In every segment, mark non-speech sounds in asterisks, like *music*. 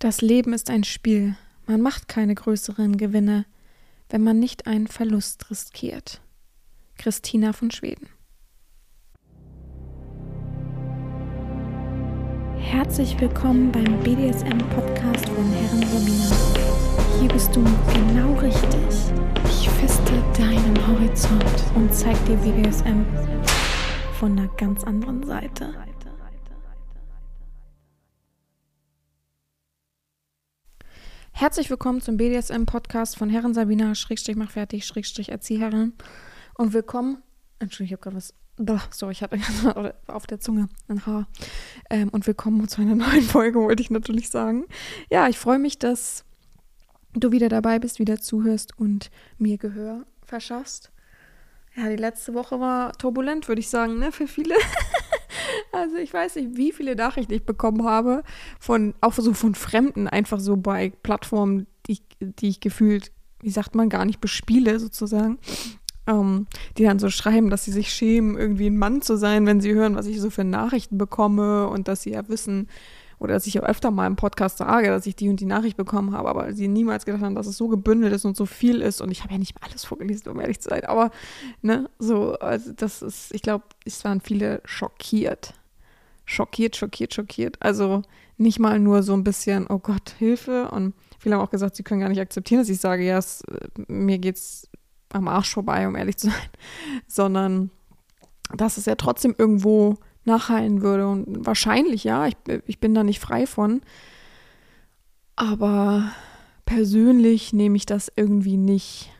Das Leben ist ein Spiel. Man macht keine größeren Gewinne, wenn man nicht einen Verlust riskiert. Christina von Schweden. Herzlich willkommen beim BDSM-Podcast von Herren Romina. Hier bist du genau richtig. Ich feste deinen Horizont und zeig dir BDSM von einer ganz anderen Seite. Herzlich willkommen zum BDSM-Podcast von Herren Sabina, Schrägstrich mach fertig, Schrägstrich Erzieherin. Und willkommen, Entschuldigung, ich habe gerade was, boah, sorry, ich hatte *laughs* auf der Zunge ein Haar. Ähm, und willkommen zu einer *laughs* neuen Folge, wollte ich natürlich sagen. Ja, ich freue mich, dass du wieder dabei bist, wieder zuhörst und mir Gehör verschaffst. Ja, die letzte Woche war turbulent, würde ich sagen, ne, für viele. *laughs* Also ich weiß nicht, wie viele Nachrichten ich bekommen habe von, auch so von Fremden, einfach so bei Plattformen, die, die ich gefühlt, wie sagt man, gar nicht bespiele sozusagen. Ähm, die dann so schreiben, dass sie sich schämen, irgendwie ein Mann zu sein, wenn sie hören, was ich so für Nachrichten bekomme und dass sie ja wissen, oder dass ich ja öfter mal im Podcast sage, dass ich die und die Nachricht bekommen habe, aber sie niemals gedacht haben, dass es so gebündelt ist und so viel ist. Und ich habe ja nicht alles vorgelesen, um ehrlich zu sein. Aber, ne, so, also das ist, ich glaube, es waren viele schockiert. Schockiert, schockiert, schockiert. Also nicht mal nur so ein bisschen, oh Gott, Hilfe. Und viele haben auch gesagt, sie können gar nicht akzeptieren, dass ich sage, ja, es, mir geht's am Arsch vorbei, um ehrlich zu sein. *laughs* Sondern dass es ja trotzdem irgendwo nachhallen würde. Und wahrscheinlich ja, ich, ich bin da nicht frei von. Aber persönlich nehme ich das irgendwie nicht.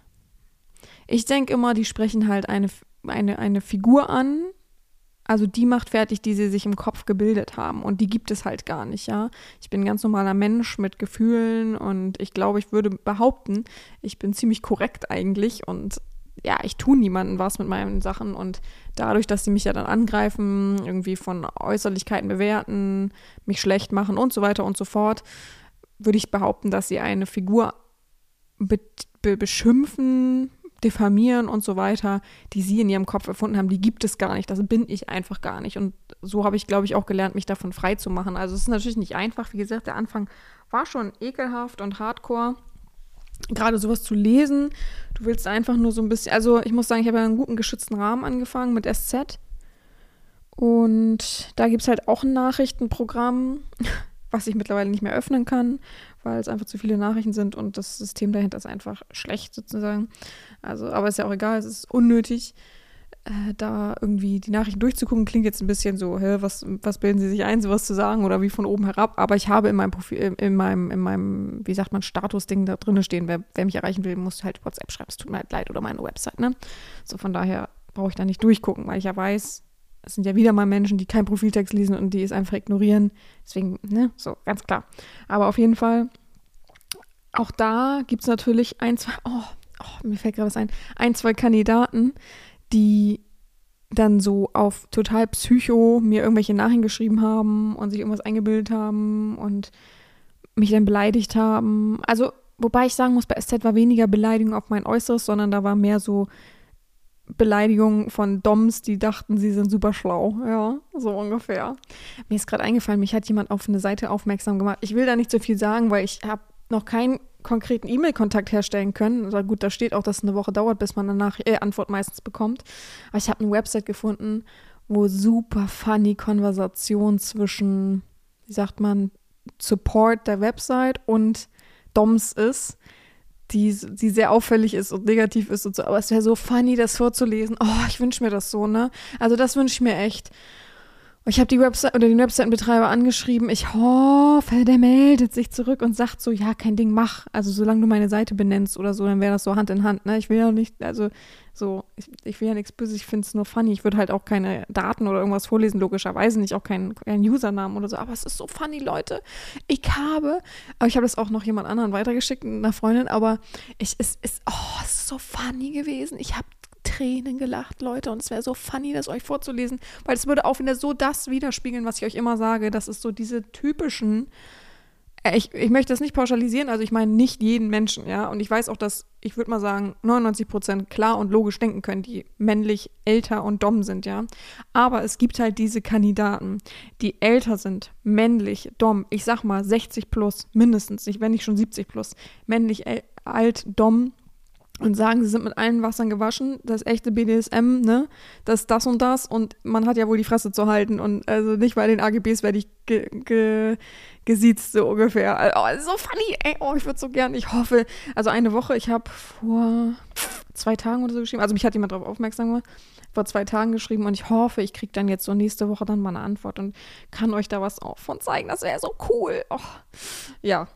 Ich denke immer, die sprechen halt eine, eine, eine Figur an. Also die macht fertig, die sie sich im Kopf gebildet haben. Und die gibt es halt gar nicht, ja. Ich bin ein ganz normaler Mensch mit Gefühlen und ich glaube, ich würde behaupten, ich bin ziemlich korrekt eigentlich und ja, ich tue niemandem was mit meinen Sachen und dadurch, dass sie mich ja dann angreifen, irgendwie von Äußerlichkeiten bewerten, mich schlecht machen und so weiter und so fort, würde ich behaupten, dass sie eine Figur be be beschimpfen, diffamieren und so weiter, die sie in ihrem Kopf erfunden haben, die gibt es gar nicht. Das bin ich einfach gar nicht. Und so habe ich, glaube ich, auch gelernt, mich davon frei zu machen. Also es ist natürlich nicht einfach. Wie gesagt, der Anfang war schon ekelhaft und hardcore gerade sowas zu lesen. Du willst einfach nur so ein bisschen, also ich muss sagen, ich habe ja einen guten geschützten Rahmen angefangen mit SZ. Und da gibt es halt auch ein Nachrichtenprogramm, *laughs* was ich mittlerweile nicht mehr öffnen kann, weil es einfach zu viele Nachrichten sind und das System dahinter ist einfach schlecht sozusagen. Also, aber ist ja auch egal, es ist unnötig äh, da irgendwie die Nachrichten durchzugucken, klingt jetzt ein bisschen so, hä, was, was bilden Sie sich ein, sowas zu sagen oder wie von oben herab. Aber ich habe in meinem Profil, in meinem, in meinem, wie sagt man, Status-Ding da drin stehen, wer, wer mich erreichen will, muss halt WhatsApp schreiben, es tut mir halt leid oder meine Website, ne? So von daher brauche ich da nicht durchgucken, weil ich ja weiß, es sind ja wieder mal Menschen, die keinen Profiltext lesen und die es einfach ignorieren. Deswegen, ne, so, ganz klar. Aber auf jeden Fall, auch da gibt es natürlich ein, zwei, oh, oh, mir fällt gerade was ein, ein, zwei Kandidaten, die dann so auf total Psycho mir irgendwelche Nachrichten geschrieben haben und sich irgendwas eingebildet haben und mich dann beleidigt haben. Also, wobei ich sagen muss, bei SZ war weniger Beleidigung auf mein Äußeres, sondern da war mehr so Beleidigung von Doms, die dachten, sie sind super schlau. Ja, so ungefähr. Mir ist gerade eingefallen, mich hat jemand auf eine Seite aufmerksam gemacht. Ich will da nicht so viel sagen, weil ich habe noch kein konkreten E-Mail-Kontakt herstellen können. Also gut, da steht auch, dass es eine Woche dauert, bis man eine äh, Antwort meistens bekommt. Aber ich habe eine Website gefunden, wo super funny Konversation zwischen, wie sagt man, Support der Website und DOMS ist, die, die sehr auffällig ist und negativ ist und so. Aber es wäre so funny, das vorzulesen. Oh, ich wünsche mir das so, ne? Also das wünsche ich mir echt. Ich habe die Website oder den Webseitenbetreiber angeschrieben. Ich hoffe, der meldet sich zurück und sagt so, ja, kein Ding, mach. Also solange du meine Seite benennst oder so, dann wäre das so Hand in Hand. Ne? Ich will ja nicht, also so, ich, ich will ja nichts böse, ich finde es nur funny. Ich würde halt auch keine Daten oder irgendwas vorlesen, logischerweise nicht, auch keinen kein Usernamen oder so. Aber es ist so funny, Leute. Ich habe, aber ich habe das auch noch jemand anderen weitergeschickt, einer Freundin, aber ich, es ist, oh, es ist so funny gewesen. Ich habe Tränen gelacht, Leute. Und es wäre so funny, das euch vorzulesen, weil es würde auch wieder so das widerspiegeln, was ich euch immer sage. Das ist so diese typischen Äh, ich, ich möchte das nicht pauschalisieren, also ich meine nicht jeden Menschen, ja. Und ich weiß auch, dass, ich würde mal sagen, 99 Prozent klar und logisch denken können, die männlich älter und dumm sind, ja. Aber es gibt halt diese Kandidaten, die älter sind, männlich, dumm, ich sag mal 60 plus, mindestens, wenn nicht schon 70 plus, männlich, alt, dumm, und sagen, sie sind mit allen Wassern gewaschen, das echte BDSM, ne, das ist das und das und man hat ja wohl die Fresse zu halten und also nicht bei den AGBs werde ich ge, ge, gesiezt, so ungefähr. Oh, so funny, ey, oh, ich würde so gern, ich hoffe, also eine Woche, ich habe vor zwei Tagen oder so geschrieben, also mich hat jemand darauf aufmerksam gemacht, vor zwei Tagen geschrieben und ich hoffe, ich kriege dann jetzt so nächste Woche dann mal eine Antwort und kann euch da was auch von zeigen, das wäre so cool. Oh, ja.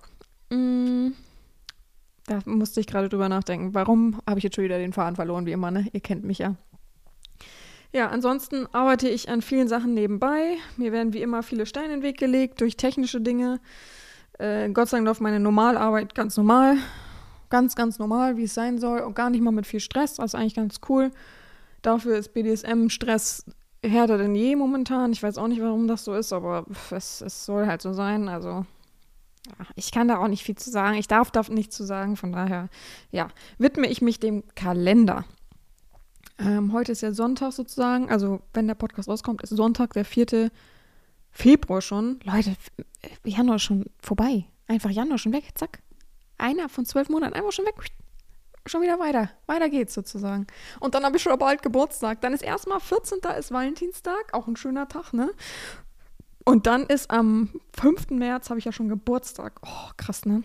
Mm. Da musste ich gerade drüber nachdenken. Warum habe ich jetzt schon wieder den Faden verloren, wie immer, ne? Ihr kennt mich ja. Ja, ansonsten arbeite ich an vielen Sachen nebenbei. Mir werden wie immer viele Steine in den Weg gelegt durch technische Dinge. Äh, Gott sei Dank läuft meine Normalarbeit ganz normal. Ganz, ganz normal, wie es sein soll. Und gar nicht mal mit viel Stress. Das ist eigentlich ganz cool. Dafür ist BDSM-Stress härter denn je momentan. Ich weiß auch nicht, warum das so ist, aber es, es soll halt so sein. Also ich kann da auch nicht viel zu sagen. Ich darf da nichts zu sagen. Von daher, ja, widme ich mich dem Kalender. Ähm, heute ist ja Sonntag sozusagen. Also, wenn der Podcast rauskommt, ist Sonntag, der 4. Februar schon. Leute, Januar schon vorbei. Einfach Januar schon weg. Zack. Einer von zwölf Monaten einfach schon weg. Schon wieder weiter. Weiter geht's sozusagen. Und dann habe ich schon bald Geburtstag. Dann ist erstmal 14. ist Valentinstag. Auch ein schöner Tag, ne? Und dann ist am 5. März habe ich ja schon Geburtstag. Oh, krass, ne?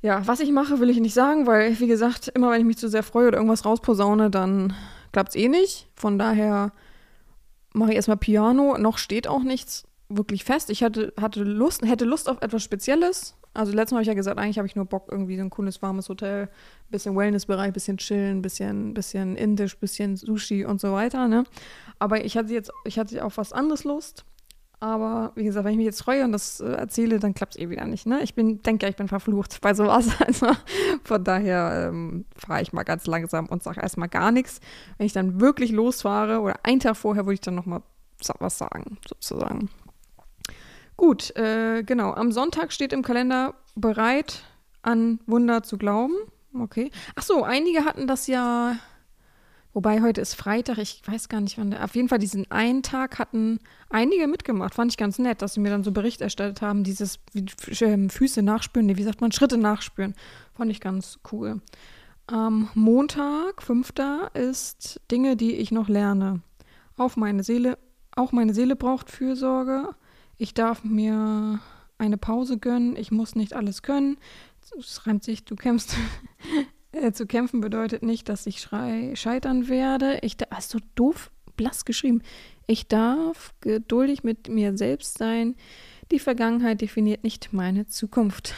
Ja, was ich mache, will ich nicht sagen, weil, wie gesagt, immer wenn ich mich zu sehr freue oder irgendwas rausposaune, dann klappt es eh nicht. Von daher mache ich erstmal Piano. Noch steht auch nichts wirklich fest. Ich hatte, hatte Lust, hätte Lust auf etwas Spezielles. Also letztes Mal habe ich ja gesagt, eigentlich habe ich nur Bock, irgendwie so ein cooles, warmes Hotel, bisschen Wellnessbereich, bisschen chillen, bisschen, bisschen indisch, bisschen Sushi und so weiter, ne? Aber ich hatte jetzt, ich hatte auf was anderes Lust. Aber wie gesagt, wenn ich mich jetzt freue und das äh, erzähle, dann klappt es eh wieder nicht. Ne? Ich bin, denke ich bin verflucht bei sowas. *laughs* Also von daher ähm, fahre ich mal ganz langsam und sage erstmal gar nichts. Wenn ich dann wirklich losfahre oder einen Tag vorher, würde ich dann nochmal was sagen, sozusagen. Gut, äh, genau. Am Sonntag steht im Kalender bereit, an Wunder zu glauben. Okay. Ach so, einige hatten das ja Wobei heute ist Freitag, ich weiß gar nicht wann. Der, auf jeden Fall diesen einen Tag hatten einige mitgemacht. Fand ich ganz nett, dass sie mir dann so Bericht erstellt haben, dieses ähm, Füße nachspüren, wie sagt man, Schritte nachspüren. Fand ich ganz cool. Am Montag, 5. ist Dinge, die ich noch lerne. Auf meine Seele, auch meine Seele braucht Fürsorge. Ich darf mir eine Pause gönnen. Ich muss nicht alles können. Es reimt sich, du kämpfst *laughs* Äh, zu kämpfen bedeutet nicht, dass ich schrei, scheitern werde. Ich da, hast du doof blass geschrieben. Ich darf geduldig mit mir selbst sein. Die Vergangenheit definiert nicht meine Zukunft.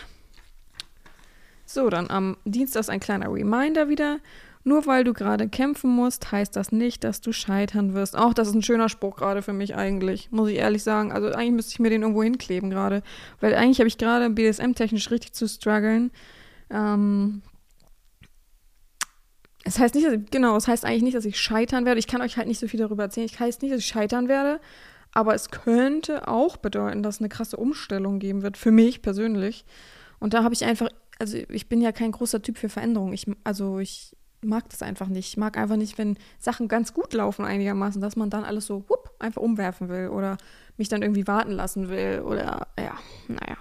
So, dann am Dienstag ein kleiner Reminder wieder. Nur weil du gerade kämpfen musst, heißt das nicht, dass du scheitern wirst. Auch das ist ein schöner Spruch gerade für mich eigentlich, muss ich ehrlich sagen. Also eigentlich müsste ich mir den irgendwo hinkleben gerade. Weil eigentlich habe ich gerade BDSM-technisch richtig zu strugglen. Ähm, es heißt nicht, dass ich, genau, es heißt eigentlich nicht, dass ich scheitern werde. Ich kann euch halt nicht so viel darüber erzählen. Ich heißt nicht, dass ich scheitern werde, aber es könnte auch bedeuten, dass es eine krasse Umstellung geben wird, für mich persönlich. Und da habe ich einfach, also ich bin ja kein großer Typ für Veränderung. Ich, also ich mag das einfach nicht. Ich mag einfach nicht, wenn Sachen ganz gut laufen einigermaßen, dass man dann alles so whoop, einfach umwerfen will oder mich dann irgendwie warten lassen will oder ja, naja.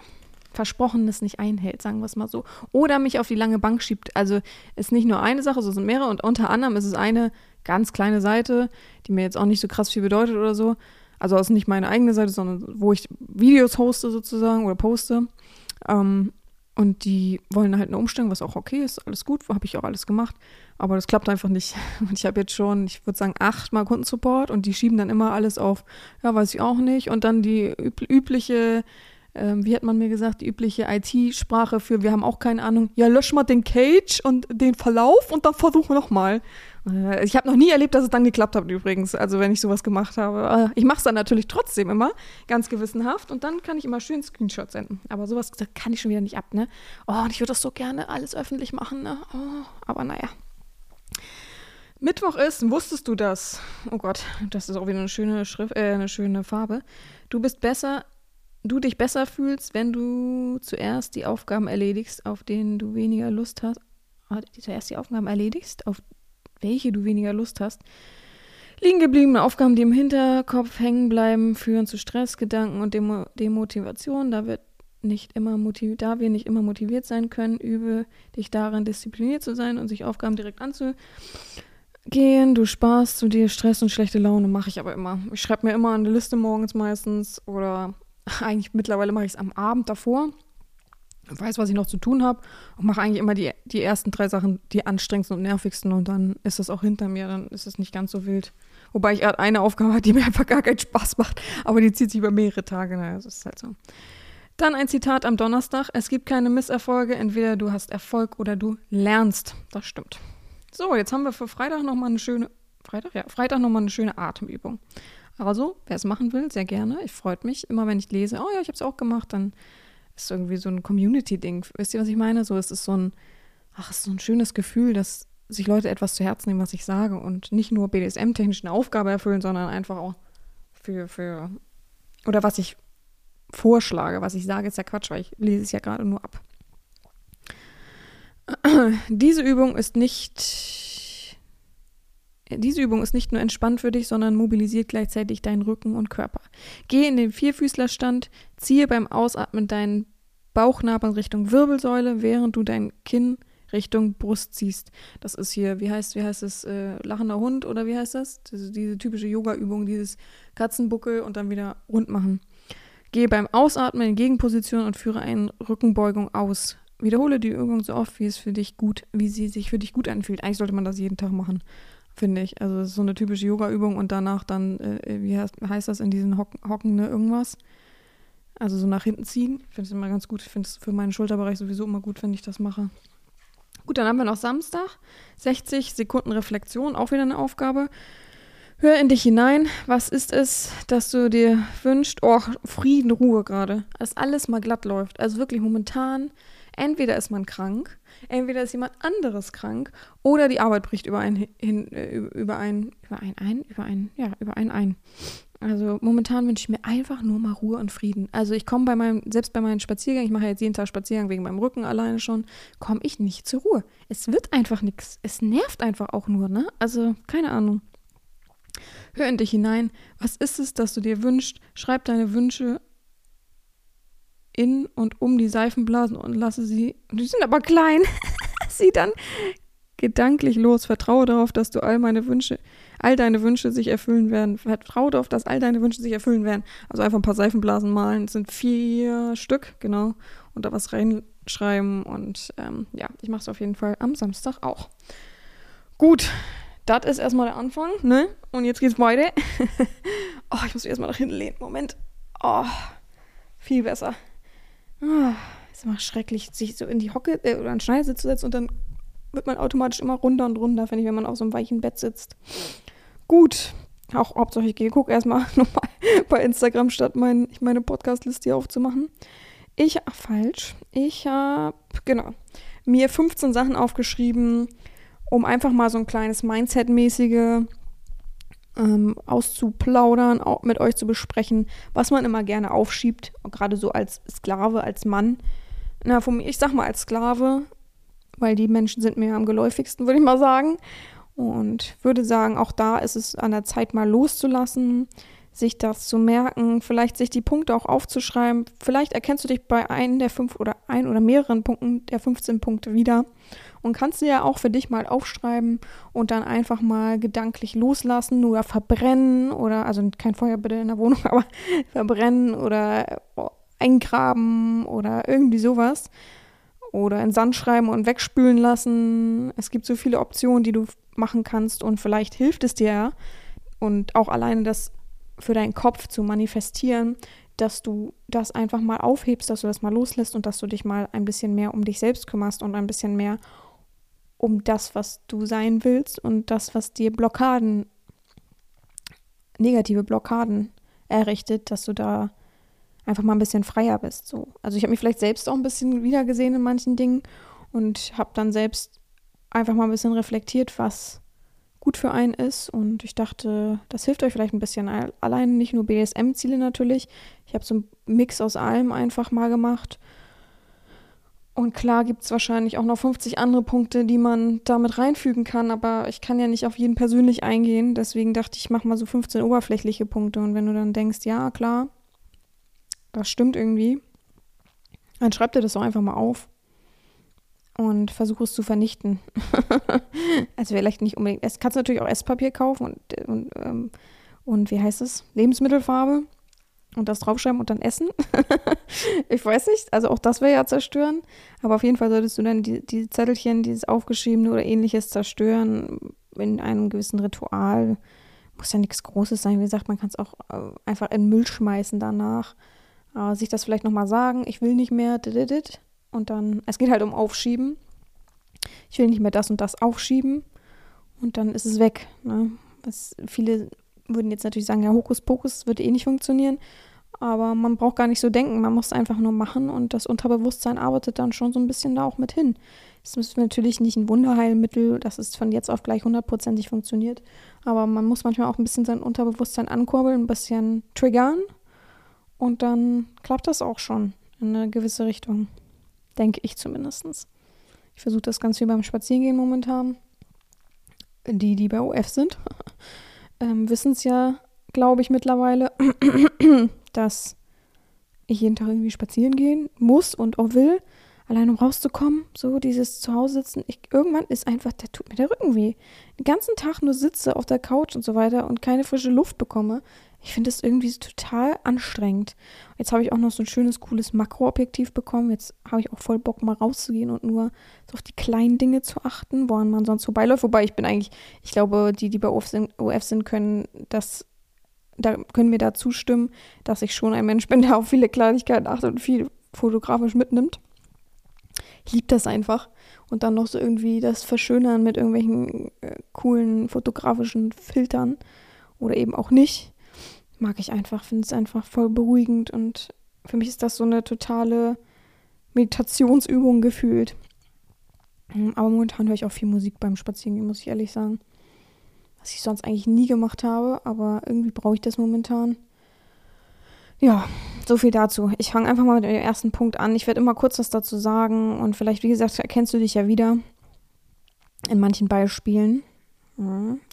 Versprochenes nicht einhält, sagen wir es mal so. Oder mich auf die lange Bank schiebt. Also ist nicht nur eine Sache, so sind mehrere und unter anderem ist es eine ganz kleine Seite, die mir jetzt auch nicht so krass viel bedeutet oder so. Also ist nicht meine eigene Seite, sondern wo ich Videos hoste sozusagen oder poste. Ähm, und die wollen halt eine Umstellung, was auch okay ist, alles gut, habe ich auch alles gemacht. Aber das klappt einfach nicht. *laughs* Und ich habe jetzt schon, ich würde sagen, achtmal Kundensupport und die schieben dann immer alles auf, ja, weiß ich auch nicht. Und dann die übliche ähm, wie hat man mir gesagt, die übliche IT-Sprache für, wir haben auch keine Ahnung, ja, lösch mal den Cage und den Verlauf und dann versuchen wir nochmal. Äh, ich habe noch nie erlebt, dass es dann geklappt hat übrigens, also wenn ich sowas gemacht habe. Äh, ich mache es dann natürlich trotzdem immer, ganz gewissenhaft und dann kann ich immer schön Screenshots senden. Aber sowas kann ich schon wieder nicht ab, ne? Oh, und ich würde das so gerne alles öffentlich machen, ne? Oh, aber naja. Mittwoch ist, wusstest du das? Oh Gott, das ist auch wieder eine schöne Schrift, äh, eine schöne Farbe. Du bist besser du dich besser fühlst, wenn du zuerst die Aufgaben erledigst, auf denen du weniger Lust hast. Ah, zuerst die Aufgaben erledigst, auf welche du weniger Lust hast. Liegen gebliebene Aufgaben, die im Hinterkopf hängen bleiben, führen zu Stressgedanken und Demo Demotivation. Da wird nicht immer da wir nicht immer motiviert sein können, übe dich darin, diszipliniert zu sein und sich Aufgaben direkt anzugehen. Du sparst zu dir Stress und schlechte Laune, mache ich aber immer. Ich schreibe mir immer eine Liste morgens meistens oder *laughs* eigentlich mittlerweile mache ich es am Abend davor. Weiß, was ich noch zu tun habe und mache eigentlich immer die, die ersten drei Sachen, die anstrengendsten und nervigsten und dann ist das auch hinter mir, dann ist es nicht ganz so wild. Wobei ich eine Aufgabe habe, die mir *laughs* einfach gar keinen Spaß macht, aber die zieht sich über mehrere Tage. Naja, das ist halt so. Dann ein Zitat am Donnerstag. Es gibt keine Misserfolge, entweder du hast Erfolg oder du lernst. Das stimmt. So, jetzt haben wir für Freitag nochmal eine schöne, Freitag? Ja, Freitag nochmal eine schöne Atemübung. Also, wer es machen will, sehr gerne. Ich freut mich. Immer wenn ich lese, oh ja, ich habe es auch gemacht, dann ist irgendwie so ein Community-Ding. Wisst ihr, was ich meine? So, es ist so ein, ach, es ist so ein schönes Gefühl, dass sich Leute etwas zu Herzen nehmen, was ich sage und nicht nur BDSM-technisch eine Aufgabe erfüllen, sondern einfach auch für, für, oder was ich vorschlage. Was ich sage, ist ja Quatsch, weil ich lese es ja gerade nur ab. *clears throat* Diese Übung ist nicht. Diese Übung ist nicht nur entspannt für dich, sondern mobilisiert gleichzeitig deinen Rücken und Körper. Geh in den Vierfüßlerstand, ziehe beim Ausatmen deinen Bauchnabel Richtung Wirbelsäule, während du dein Kinn Richtung Brust ziehst. Das ist hier, wie heißt, wie heißt es, äh, lachender Hund oder wie heißt das? Diese, diese typische Yoga-Übung, dieses Katzenbuckel und dann wieder rund machen. Gehe beim Ausatmen in Gegenposition und führe eine Rückenbeugung aus. Wiederhole die Übung so oft, wie es für dich gut, wie sie sich für dich gut anfühlt. Eigentlich sollte man das jeden Tag machen, finde ich. Also das ist so eine typische Yoga-Übung und danach dann, äh, wie heißt, heißt, das in diesen Hocken, Hocken ne, irgendwas? Also so nach hinten ziehen. Ich finde es immer ganz gut. Ich finde es für meinen Schulterbereich sowieso immer gut, wenn ich das mache. Gut, dann haben wir noch Samstag. 60 Sekunden Reflexion, auch wieder eine Aufgabe. Hör in dich hinein. Was ist es, dass du dir wünschst? Oh, Frieden, Ruhe gerade. Dass alles mal glatt läuft. Also wirklich momentan, entweder ist man krank, entweder ist jemand anderes krank oder die Arbeit bricht über einen hin, äh, über einen, über einen ein, über einen, ja, über einen ein. Also momentan wünsche ich mir einfach nur mal Ruhe und Frieden. Also ich komme bei meinem, selbst bei meinen Spaziergängen, ich mache jetzt jeden Tag Spaziergang wegen meinem Rücken alleine schon, komme ich nicht zur Ruhe. Es wird einfach nichts. Es nervt einfach auch nur, ne? Also keine Ahnung. Hör in dich hinein. Was ist es, das du dir wünschst? Schreib deine Wünsche in und um die Seifenblasen und lasse sie, die sind aber klein, *laughs* sie dann gedanklich los. Vertraue darauf, dass du all meine Wünsche, all deine Wünsche sich erfüllen werden. Vertraue darauf, dass all deine Wünsche sich erfüllen werden. Also einfach ein paar Seifenblasen malen. Es sind vier Stück, genau. Und da was reinschreiben. Und ähm, ja, ich mache es auf jeden Fall am Samstag auch. Gut, das ist erstmal der Anfang, ne? Und jetzt geht's weiter. *laughs* oh, ich muss mich erstmal nach hinten lehnen. Moment. Oh, viel besser. Oh, ist immer schrecklich, sich so in die Hocke äh, oder einen Schneidersitz zu setzen und dann wird man automatisch immer runter und runter, finde ich, wenn man auf so einem weichen Bett sitzt. Gut. Auch hauptsächlich ich gehe, guck erstmal *laughs* nochmal bei Instagram, statt mein, meine Podcast-Liste hier aufzumachen. Ich, ach, falsch. Ich habe, genau, mir 15 Sachen aufgeschrieben, um einfach mal so ein kleines Mindset-mäßige ähm, auszuplaudern, auch mit euch zu besprechen, was man immer gerne aufschiebt, gerade so als Sklave, als Mann. Na, von mir, ich sag mal als Sklave, weil die Menschen sind mir am geläufigsten, würde ich mal sagen. Und würde sagen, auch da ist es an der Zeit mal loszulassen, sich das zu merken, vielleicht sich die Punkte auch aufzuschreiben. Vielleicht erkennst du dich bei einem der fünf oder ein oder mehreren Punkten der 15 Punkte wieder und kannst sie ja auch für dich mal aufschreiben und dann einfach mal gedanklich loslassen nur verbrennen oder, also kein Feuer bitte in der Wohnung, *laughs* aber verbrennen oder eingraben oder irgendwie sowas. Oder in Sand schreiben und wegspülen lassen. Es gibt so viele Optionen, die du machen kannst und vielleicht hilft es dir und auch alleine das für deinen Kopf zu manifestieren, dass du das einfach mal aufhebst, dass du das mal loslässt und dass du dich mal ein bisschen mehr um dich selbst kümmerst und ein bisschen mehr um das, was du sein willst und das, was dir Blockaden, negative Blockaden errichtet, dass du da einfach mal ein bisschen freier bist. So. Also ich habe mich vielleicht selbst auch ein bisschen wiedergesehen in manchen Dingen und habe dann selbst einfach mal ein bisschen reflektiert, was gut für einen ist. Und ich dachte, das hilft euch vielleicht ein bisschen. Allein nicht nur BSM-Ziele natürlich. Ich habe so einen Mix aus allem einfach mal gemacht. Und klar gibt es wahrscheinlich auch noch 50 andere Punkte, die man damit reinfügen kann, aber ich kann ja nicht auf jeden persönlich eingehen. Deswegen dachte ich, mache mal so 15 oberflächliche Punkte. Und wenn du dann denkst, ja, klar, das stimmt irgendwie, dann schreib dir das doch einfach mal auf und versuche es zu vernichten. *laughs* also vielleicht nicht unbedingt. Es kannst natürlich auch Esspapier kaufen und, und, ähm, und wie heißt es? Lebensmittelfarbe und das draufschreiben und dann essen. *laughs* ich weiß nicht, also auch das wäre ja zerstören. Aber auf jeden Fall solltest du dann die, die Zettelchen, dieses aufgeschriebene oder ähnliches zerstören in einem gewissen Ritual. Muss ja nichts Großes sein. Wie gesagt, man kann es auch äh, einfach in Müll schmeißen danach. Äh, sich das vielleicht nochmal sagen, ich will nicht mehr. Und dann, es geht halt um Aufschieben. Ich will nicht mehr das und das aufschieben. Und dann ist es weg. Ne? Was viele würden jetzt natürlich sagen, ja, Hokuspokus wird eh nicht funktionieren. Aber man braucht gar nicht so denken, man muss es einfach nur machen und das Unterbewusstsein arbeitet dann schon so ein bisschen da auch mit hin. Es ist natürlich nicht ein Wunderheilmittel, dass es von jetzt auf gleich hundertprozentig funktioniert, aber man muss manchmal auch ein bisschen sein Unterbewusstsein ankurbeln, ein bisschen triggern und dann klappt das auch schon in eine gewisse Richtung. Denke ich zumindest. Ich versuche das ganz viel beim Spazierengehen momentan. Die, die bei OF sind, *laughs* ähm, wissen es ja, glaube ich, mittlerweile, *clears throat* dass ich jeden Tag irgendwie spazieren gehen muss und auch will allein um rauszukommen, so dieses Zuhause sitzen. Ich, irgendwann ist einfach, der tut mir der Rücken weh. Den ganzen Tag nur sitze auf der Couch und so weiter und keine frische Luft bekomme. Ich finde das irgendwie total anstrengend. Jetzt habe ich auch noch so ein schönes, cooles Makroobjektiv bekommen. Jetzt habe ich auch voll Bock, mal rauszugehen und nur so auf die kleinen Dinge zu achten, woran man sonst vorbeiläuft. Wobei ich bin eigentlich, ich glaube, die, die bei OF sind, OF sind können das da können mir da zustimmen, dass ich schon ein Mensch bin, der auf viele Kleinigkeiten achtet und viel fotografisch mitnimmt. Ich liebe das einfach. Und dann noch so irgendwie das Verschönern mit irgendwelchen äh, coolen fotografischen Filtern oder eben auch nicht. Mag ich einfach, finde es einfach voll beruhigend und für mich ist das so eine totale Meditationsübung gefühlt. Hm, aber momentan höre ich auch viel Musik beim Spazierengehen, muss ich ehrlich sagen. Was ich sonst eigentlich nie gemacht habe, aber irgendwie brauche ich das momentan. Ja, so viel dazu. Ich fange einfach mal mit dem ersten Punkt an. Ich werde immer kurz was dazu sagen und vielleicht, wie gesagt, erkennst du dich ja wieder in manchen Beispielen.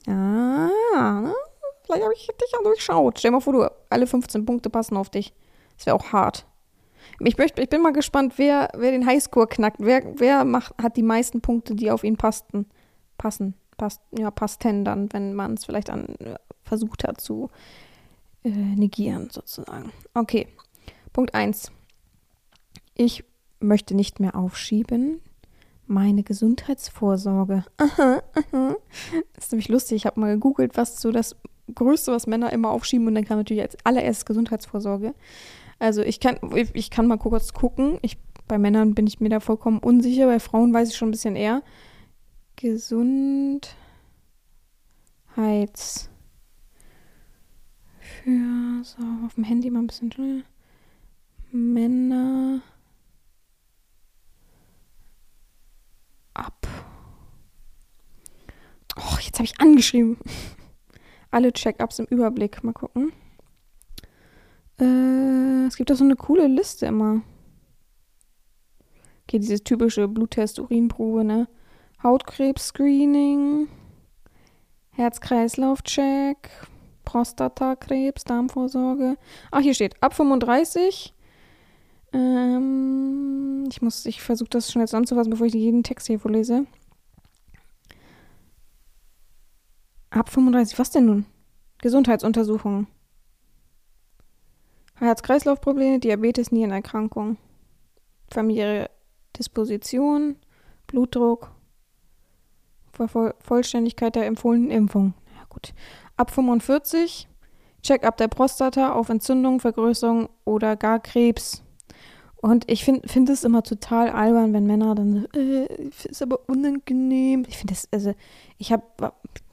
Ja, vielleicht habe ich dich ja durchschaut. Stell dir mal vor, du, alle 15 Punkte passen auf dich. Das wäre auch hart. Ich, möchte, ich bin mal gespannt, wer, wer den Highscore knackt. Wer, wer macht, hat die meisten Punkte, die auf ihn passten, passen. Passt, ja, passten dann, wenn man es vielleicht an, versucht hat zu äh, negieren, sozusagen. Okay, Punkt 1. Ich möchte nicht mehr aufschieben. Meine Gesundheitsvorsorge. Aha, *laughs* aha. Das ist nämlich lustig. Ich habe mal gegoogelt, was so das Größte, was Männer immer aufschieben. Und dann kam natürlich als allererstes Gesundheitsvorsorge. Also ich kann, ich kann mal kurz gucken. Ich, bei Männern bin ich mir da vollkommen unsicher. Bei Frauen weiß ich schon ein bisschen eher. Gesundheits für so auf dem Handy mal ein bisschen schnell. Männer ab. Oh, jetzt habe ich angeschrieben. Alle Check-ups im Überblick. Mal gucken. Äh, es gibt da so eine coole Liste immer. Okay, dieses typische Bluttest, Urinprobe, ne? Hautkrebs-Screening, Herz-Kreislauf-Check, Prostatakrebs, Darmvorsorge. Ach, hier steht ab 35. Ähm, ich muss, ich versuche das schon jetzt anzufassen, bevor ich jeden Text hier vorlese. Ab 35, was denn nun? Gesundheitsuntersuchungen. Herz-Kreislauf-Probleme, Diabetes, Nierenerkrankung, familiäre Disposition, Blutdruck, Vollständigkeit der empfohlenen Impfung. Ja gut. Ab 45 Check-up der Prostata auf Entzündung, Vergrößerung oder gar Krebs. Und ich finde find es immer total albern, wenn Männer dann, äh, ist aber unangenehm. Ich finde das, also, ich habe,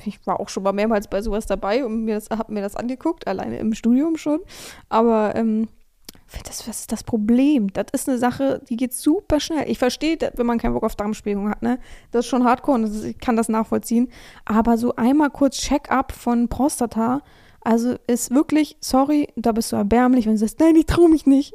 ich war auch schon mal mehrmals bei sowas dabei und mir das, habe mir das angeguckt, alleine im Studium schon. Aber ähm, Das, was ist das Problem? Das ist eine Sache, die geht super schnell. Ich verstehe, wenn man keinen Bock auf Darmspiegelung hat, ne? Das ist schon hardcore und ich kann das nachvollziehen. Aber so einmal kurz Check-up von Prostata, also ist wirklich, sorry, da bist du erbärmlich, wenn du sagst, nein, ich traue mich nicht.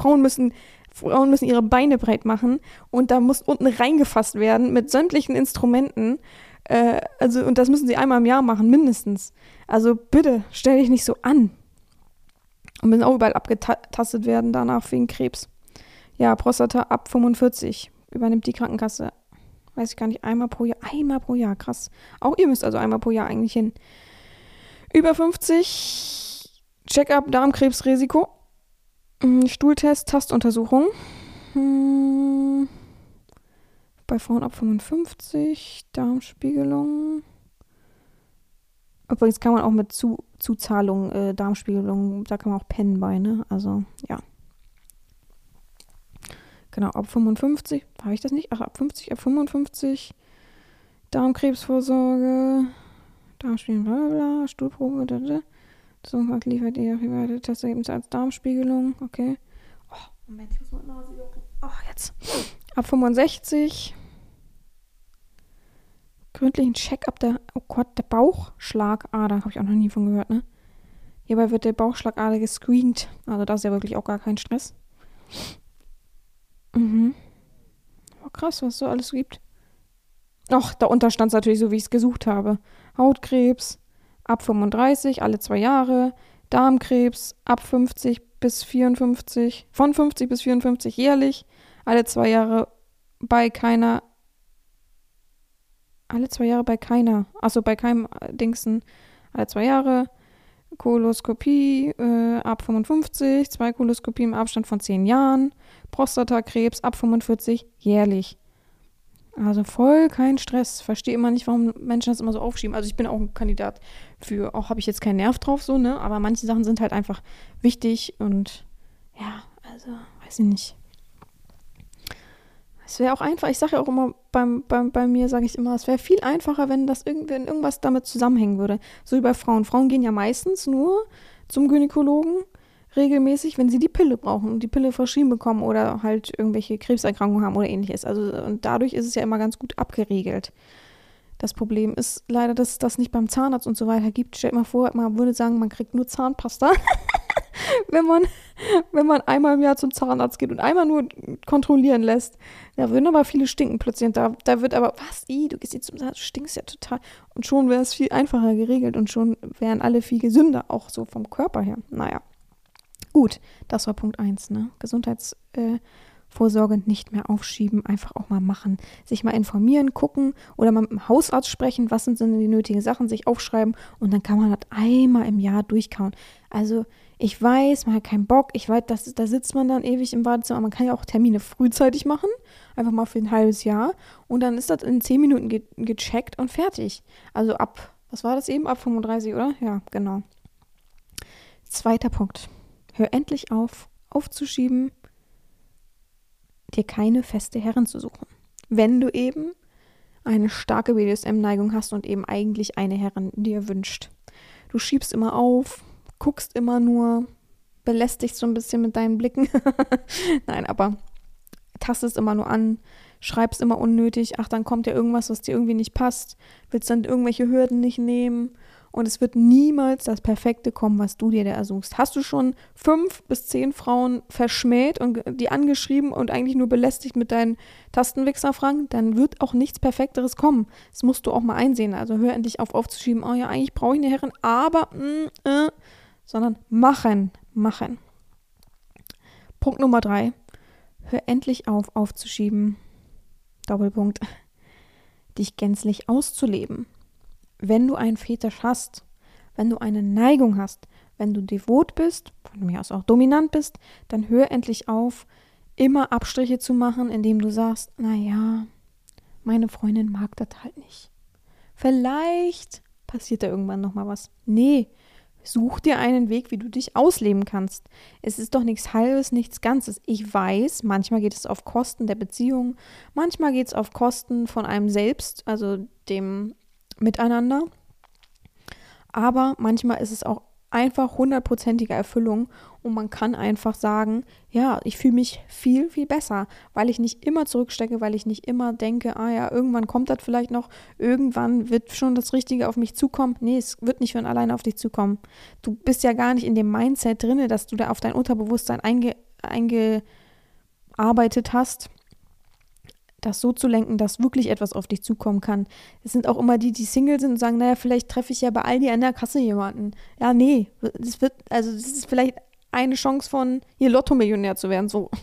Frauen müssen, Frauen müssen ihre Beine breit machen und da muss unten reingefasst werden mit sämtlichen Instrumenten. Äh, also, und das müssen sie einmal im Jahr machen, mindestens. Also bitte, stell dich nicht so an. Und müssen auch überall abgetastet werden danach wegen Krebs. Ja, Prostata ab 45 übernimmt die Krankenkasse. Weiß ich gar nicht, einmal pro Jahr. Einmal pro Jahr, krass. Auch ihr müsst also einmal pro Jahr eigentlich hin. Über 50, Check-up Darmkrebsrisiko. Hm, Stuhltest, Tastuntersuchung. Hm. Bei Frauen ab 55, Darmspiegelung. Übrigens kann man auch mit Zu Zuzahlung, äh, Darmspiegelung, da kann man auch pennen bei, ne? Also, ja. Genau, ab 55, habe ich das nicht? Ach, ab 50, ab 55, Darmkrebsvorsorge, Darmspiegelung, bla bla, Stuhlprobe, da, da. So, liefert ihr private Testergebnisse als Darmspiegelung, okay. Oh, Moment, ich muss mal Nase jucken. Ach, jetzt. Ab 65, gründlichen Check-up der, oh Gott, der Bauchschlagader, habe ich auch noch nie von gehört, ne? Hierbei wird der Bauchschlagader gescreent. Also das ist ja wirklich auch gar kein Stress. Mhm. Oh, krass, was es so alles gibt. Ach, darunter stand es natürlich so, wie ich es gesucht habe. Hautkrebs ab 35, alle zwei Jahre. Darmkrebs ab 50 bis 54, von 50 bis 54 jährlich, alle zwei Jahre bei keiner alle zwei Jahre bei keiner, also bei keinem äh, Dingsen, alle zwei Jahre. Koloskopie äh, ab 55, zwei Koloskopien im Abstand von zehn Jahren, Prostatakrebs ab 45 jährlich. Also voll kein Stress. Verstehe immer nicht, warum Menschen das immer so aufschieben. Also ich bin auch ein Kandidat für, auch habe ich jetzt keinen Nerv drauf, so, ne? Aber manche Sachen sind halt einfach wichtig und ja, also weiß ich nicht. Es wäre auch einfach, ich sage ja auch immer, beim, beim, bei mir sage ich immer, es wäre viel einfacher, wenn das irgendwie, wenn irgendwas damit zusammenhängen würde. So wie bei Frauen. Frauen gehen ja meistens nur zum Gynäkologen regelmäßig, wenn sie die Pille brauchen und die Pille verschrieben bekommen oder halt irgendwelche Krebserkrankungen haben oder ähnliches. Also und dadurch ist es ja immer ganz gut abgeregelt. Das Problem ist leider, dass es das nicht beim Zahnarzt und so weiter gibt. Stellt mal vor, man würde sagen, man kriegt nur Zahnpasta. *laughs* wenn man, wenn man einmal im Jahr zum Zahnarzt geht und einmal nur kontrollieren lässt. Da würden aber viele stinken plötzlich. Und da, da wird aber, was, i, du gehst jetzt zum Zahnarzt, du stinkst ja total. Und schon wäre es viel einfacher geregelt und schon wären alle viel gesünder, auch so vom Körper her. Naja. Gut, das war Punkt 1, ne? Gesundheits. Äh, nicht mehr aufschieben, einfach auch mal machen. Sich mal informieren, gucken oder mal mit dem Hausarzt sprechen, was sind denn die nötigen Sachen, sich aufschreiben und dann kann man das einmal im Jahr durchkauen. Also ich weiß, man hat keinen Bock, ich weiß, das, da sitzt man dann ewig im Badezimmer, man kann ja auch Termine frühzeitig machen, einfach mal für ein halbes Jahr und dann ist das in zehn Minuten ge gecheckt und fertig. Also ab, was war das eben, ab 35, oder? Ja, genau. Zweiter Punkt. Hör endlich auf, aufzuschieben, dir keine feste Herren zu suchen. Wenn du eben eine starke BDSM-Neigung hast und eben eigentlich eine Herrin dir wünscht. Du schiebst immer auf, guckst immer nur, belästigst so ein bisschen mit deinen Blicken. *laughs* Nein, aber tastest immer nur an, schreibst immer unnötig, ach, dann kommt ja irgendwas, was dir irgendwie nicht passt, willst dann irgendwelche Hürden nicht nehmen und es wird niemals das Perfekte kommen, was du dir da ersuchst. Hast du schon fünf bis zehn Frauen verschmäht und die angeschrieben und eigentlich nur belästigt mit deinen Tastenwichserfragen, dann wird auch nichts Perfekteres kommen. Das musst du auch mal einsehen. Also hör endlich auf aufzuschieben, oh ja, eigentlich brauche ich eine Herrin, aber mm, äh, sondern machen, machen. Punkt Nummer drei. Hör endlich auf, aufzuschieben. Doppelpunkt. Dich gänzlich auszuleben. Wenn du einen Fetisch hast, wenn du eine Neigung hast, wenn du devot bist, von mir aus auch dominant bist, dann hör endlich auf, immer Abstriche zu machen, indem du sagst, naja, meine Freundin mag das halt nicht. Vielleicht passiert da irgendwann nochmal was. Nee, Such dir einen Weg, wie du dich ausleben kannst. Es ist doch nichts Halbes, nichts Ganzes. Ich weiß, manchmal geht es auf Kosten der Beziehung, manchmal geht es auf Kosten von einem selbst, also dem Miteinander. Aber manchmal ist es auch einfach hundertprozentige Erfüllung Und man kann einfach sagen, ja, ich fühle mich viel, viel besser, weil ich nicht immer zurückstecke, weil ich nicht immer denke, ah ja, irgendwann kommt das vielleicht noch, irgendwann wird schon das Richtige auf mich zukommen. Nee, es wird nicht von alleine auf dich zukommen. Du bist ja gar nicht in dem Mindset drin, dass du da auf dein Unterbewusstsein einge, eingearbeitet hast das so zu lenken, dass wirklich etwas auf dich zukommen kann. Es sind auch immer die, die Single sind und sagen, naja, vielleicht treffe ich ja bei Aldi an der Kasse jemanden. Ja, nee, das wird, also das ist vielleicht eine Chance von, hier Lotto-Millionär zu werden, so. *laughs*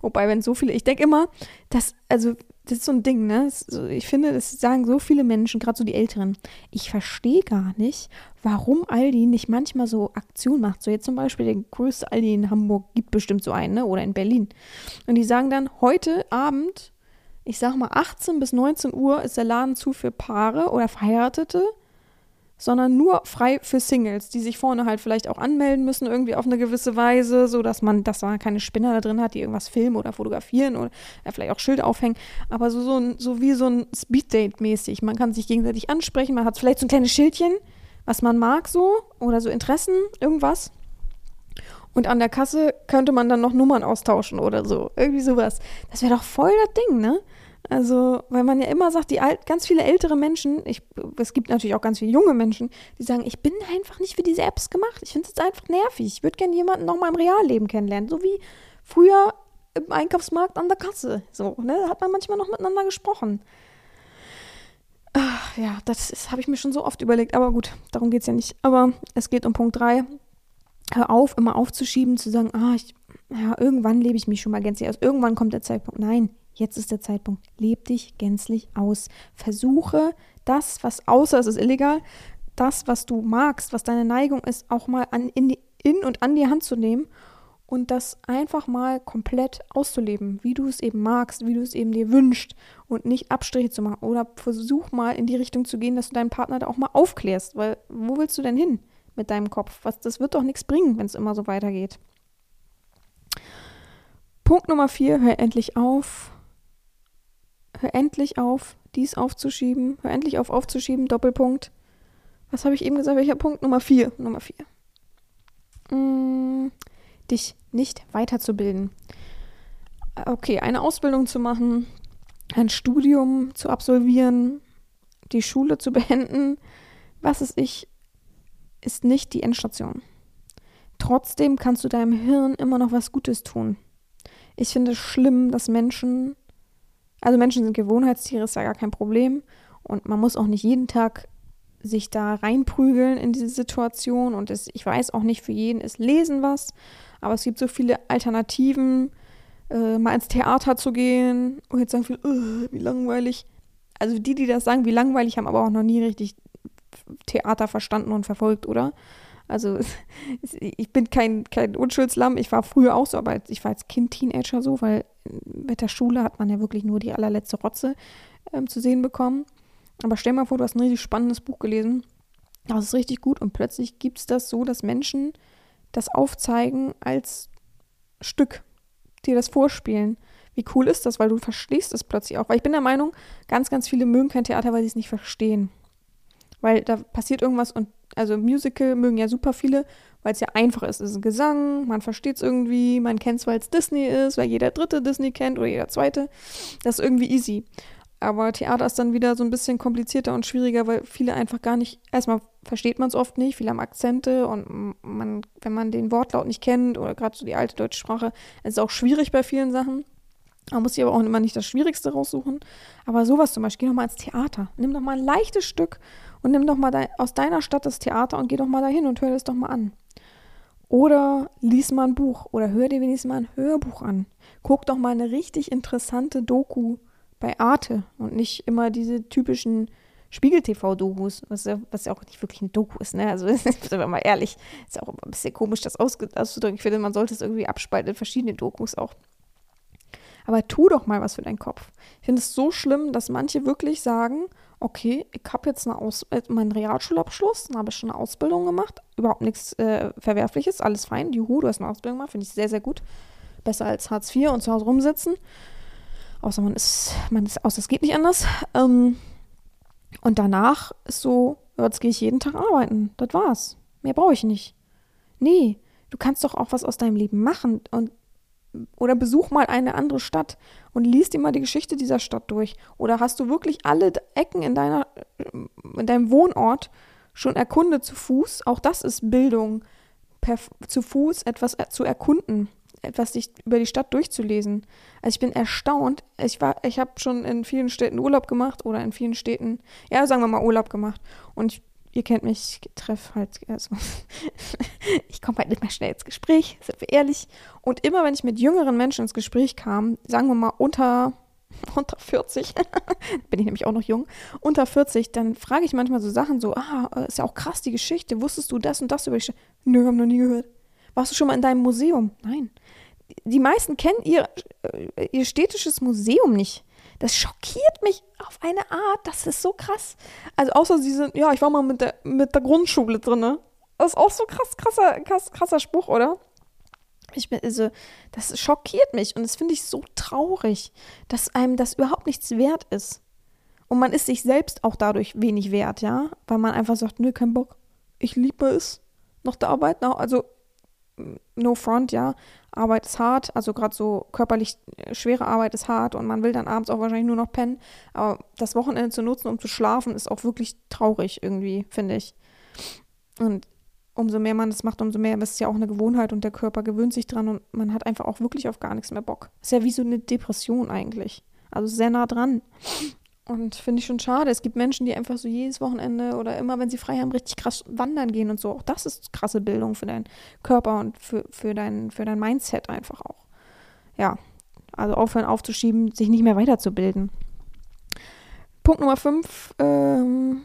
Wobei, wenn so viele, ich denke immer, dass, also, das ist so ein Ding, ne? ich finde, das sagen so viele Menschen, gerade so die Älteren. Ich verstehe gar nicht, warum Aldi nicht manchmal so Aktionen macht. So jetzt zum Beispiel der größte Aldi in Hamburg gibt bestimmt so einen, ne? Oder in Berlin. Und die sagen dann, heute Abend, ich sag mal 18 bis 19 Uhr ist der Laden zu für Paare oder Verheiratete sondern nur frei für Singles, die sich vorne halt vielleicht auch anmelden müssen, irgendwie auf eine gewisse Weise, so dass man, dass man keine Spinner da drin hat, die irgendwas filmen oder fotografieren oder ja, vielleicht auch Schilder aufhängen, aber so, so, ein, so wie so ein Speeddate mäßig. Man kann sich gegenseitig ansprechen, man hat vielleicht so ein kleines Schildchen, was man mag so oder so Interessen, irgendwas. Und an der Kasse könnte man dann noch Nummern austauschen oder so. Irgendwie sowas. Das wäre doch voll das Ding, ne? Also, weil man ja immer sagt, die alt, ganz viele ältere Menschen, ich, es gibt natürlich auch ganz viele junge Menschen, die sagen, ich bin einfach nicht für diese Apps gemacht. Ich finde es einfach nervig. Ich würde gerne jemanden noch mal im Realleben kennenlernen. So wie früher im Einkaufsmarkt an der Kasse. So, ne? Da hat man manchmal noch miteinander gesprochen. Ach, ja, das habe ich mir schon so oft überlegt. Aber gut, darum geht es ja nicht. Aber es geht um Punkt 3. Hör auf, immer aufzuschieben, zu sagen, ah, ich, ja, irgendwann lebe ich mich schon mal gänzlich aus. Irgendwann kommt der Zeitpunkt. Nein, Jetzt ist der Zeitpunkt. Leb dich gänzlich aus. Versuche das, was außer es ist illegal, das, was du magst, was deine Neigung ist, auch mal an, in, die, in und an die Hand zu nehmen und das einfach mal komplett auszuleben, wie du es eben magst, wie du es eben dir wünschst und nicht Abstriche zu machen. Oder versuch mal in die Richtung zu gehen, dass du deinen Partner da auch mal aufklärst, weil wo willst du denn hin mit deinem Kopf? Was, das wird doch nichts bringen, wenn es immer so weitergeht. Punkt Nummer vier, hör endlich auf, Hör endlich auf, dies aufzuschieben. Hör endlich auf, aufzuschieben. Doppelpunkt. Was habe ich eben gesagt? Welcher Punkt? Nummer vier. Nummer vier. Mm, dich nicht weiterzubilden. Okay, eine Ausbildung zu machen, ein Studium zu absolvieren, die Schule zu beenden, was ist ich, ist nicht die Endstation. Trotzdem kannst du deinem Hirn immer noch was Gutes tun. Ich finde es schlimm, dass Menschen also Menschen sind Gewohnheitstiere, ist ja gar kein Problem. Und man muss auch nicht jeden Tag sich da reinprügeln in diese Situation. Und es, ich weiß auch nicht, für jeden ist Lesen was. Aber es gibt so viele Alternativen, äh, mal ins Theater zu gehen. Und jetzt sagen viele, wie langweilig. Also die, die das sagen, wie langweilig, haben aber auch noch nie richtig Theater verstanden und verfolgt, oder? Also *laughs* ich bin kein, kein Unschuldslamm. Ich war früher auch so, aber ich war als Kind Teenager so, weil mit der Schule hat man ja wirklich nur die allerletzte Rotze ähm, zu sehen bekommen. Aber stell mal vor, du hast ein richtig spannendes Buch gelesen. Das ist richtig gut und plötzlich gibt es das so, dass Menschen das aufzeigen als Stück, dir das vorspielen. Wie cool ist das, weil du verstehst es plötzlich auch. Weil ich bin der Meinung, ganz, ganz viele mögen kein Theater, weil sie es nicht verstehen. Weil da passiert irgendwas und also Musical mögen ja super viele, weil es ja einfach ist. Es ist ein Gesang, man versteht es irgendwie, man kennt es, weil es Disney ist, weil jeder dritte Disney kennt oder jeder zweite. Das ist irgendwie easy. Aber Theater ist dann wieder so ein bisschen komplizierter und schwieriger, weil viele einfach gar nicht, erstmal versteht man es oft nicht, viele haben Akzente und man, wenn man den Wortlaut nicht kennt oder gerade so die alte deutsche Sprache, ist es auch schwierig bei vielen Sachen. Man muss sich aber auch immer nicht das Schwierigste raussuchen. Aber sowas zum Beispiel, geh doch mal ins Theater. Nimm doch mal ein leichtes Stück und nimm doch mal de aus deiner Stadt das Theater und geh doch mal dahin und hör das doch mal an. Oder lies mal ein Buch oder hör dir wenigstens mal ein Hörbuch an. Guck doch mal eine richtig interessante Doku bei Arte und nicht immer diese typischen Spiegel-TV-Dokus, was, ja, was ja auch nicht wirklich ein Doku ist, ne? Also, *laughs* sind wir mal ehrlich, ist ja auch ein bisschen komisch, das auszudrücken. Ich finde, man sollte es irgendwie abspalten in verschiedene Dokus auch. Aber tu doch mal was für deinen Kopf. Ich finde es so schlimm, dass manche wirklich sagen, okay, ich habe jetzt eine Aus äh, meinen Realschulabschluss, dann habe ich schon eine Ausbildung gemacht, überhaupt nichts äh, Verwerfliches, alles fein. Juhu, du hast eine Ausbildung gemacht, finde ich sehr, sehr gut. Besser als Hartz IV und zu Hause rumsitzen. Außer man ist, man ist aus, das geht nicht anders. Ähm, und danach ist so, jetzt gehe ich jeden Tag arbeiten. Das war's. Mehr brauche ich nicht. Nee, du kannst doch auch was aus deinem Leben machen und oder besuch mal eine andere Stadt und liest dir mal die Geschichte dieser Stadt durch. Oder hast du wirklich alle Ecken in, deiner, in deinem Wohnort schon erkundet zu Fuß? Auch das ist Bildung, per, zu Fuß etwas zu erkunden, etwas sich über die Stadt durchzulesen. Also ich bin erstaunt. Ich ich habe schon in vielen Städten Urlaub gemacht oder in vielen Städten, ja, sagen wir mal Urlaub gemacht. Und ich ihr kennt mich, ich treffe halt, also *laughs* ich komme halt nicht mehr schnell ins Gespräch, sind wir ehrlich. Und immer wenn ich mit jüngeren Menschen ins Gespräch kam, sagen wir mal unter, *laughs* unter 40, *laughs* bin ich nämlich auch noch jung, unter 40, dann frage ich manchmal so Sachen so, ah, ist ja auch krass die Geschichte, wusstest du das und das über die Stadt? Nö, haben noch nie gehört. Warst du schon mal in deinem Museum? Nein. Die meisten kennen ihr, äh, ihr städtisches Museum nicht. Das schockiert mich auf eine Art, das ist so krass. Also außer sie sind, ja, ich war mal mit der, mit der Grundschule drin, ne? Das ist auch so krass, krasser, krass, krasser Spruch, oder? Ich bin, also, das schockiert mich und das finde ich so traurig, dass einem das überhaupt nichts wert ist. Und man ist sich selbst auch dadurch wenig wert, ja? Weil man einfach sagt, nö, kein Bock. Ich liebe es. Noch der Arbeit, also no front, ja. Arbeit ist hart, also gerade so körperlich äh, schwere Arbeit ist hart und man will dann abends auch wahrscheinlich nur noch pennen. Aber das Wochenende zu nutzen, um zu schlafen, ist auch wirklich traurig irgendwie, finde ich. Und umso mehr man das macht, umso mehr ist es ja auch eine Gewohnheit und der Körper gewöhnt sich dran und man hat einfach auch wirklich auf gar nichts mehr Bock. Ist ja wie so eine Depression eigentlich. Also sehr nah dran. Und finde ich schon schade. Es gibt Menschen, die einfach so jedes Wochenende oder immer, wenn sie frei haben, richtig krass wandern gehen und so. Auch das ist krasse Bildung für deinen Körper und für, für, dein, für dein Mindset einfach auch. Ja, also aufhören aufzuschieben, sich nicht mehr weiterzubilden. Punkt Nummer 5. Ähm,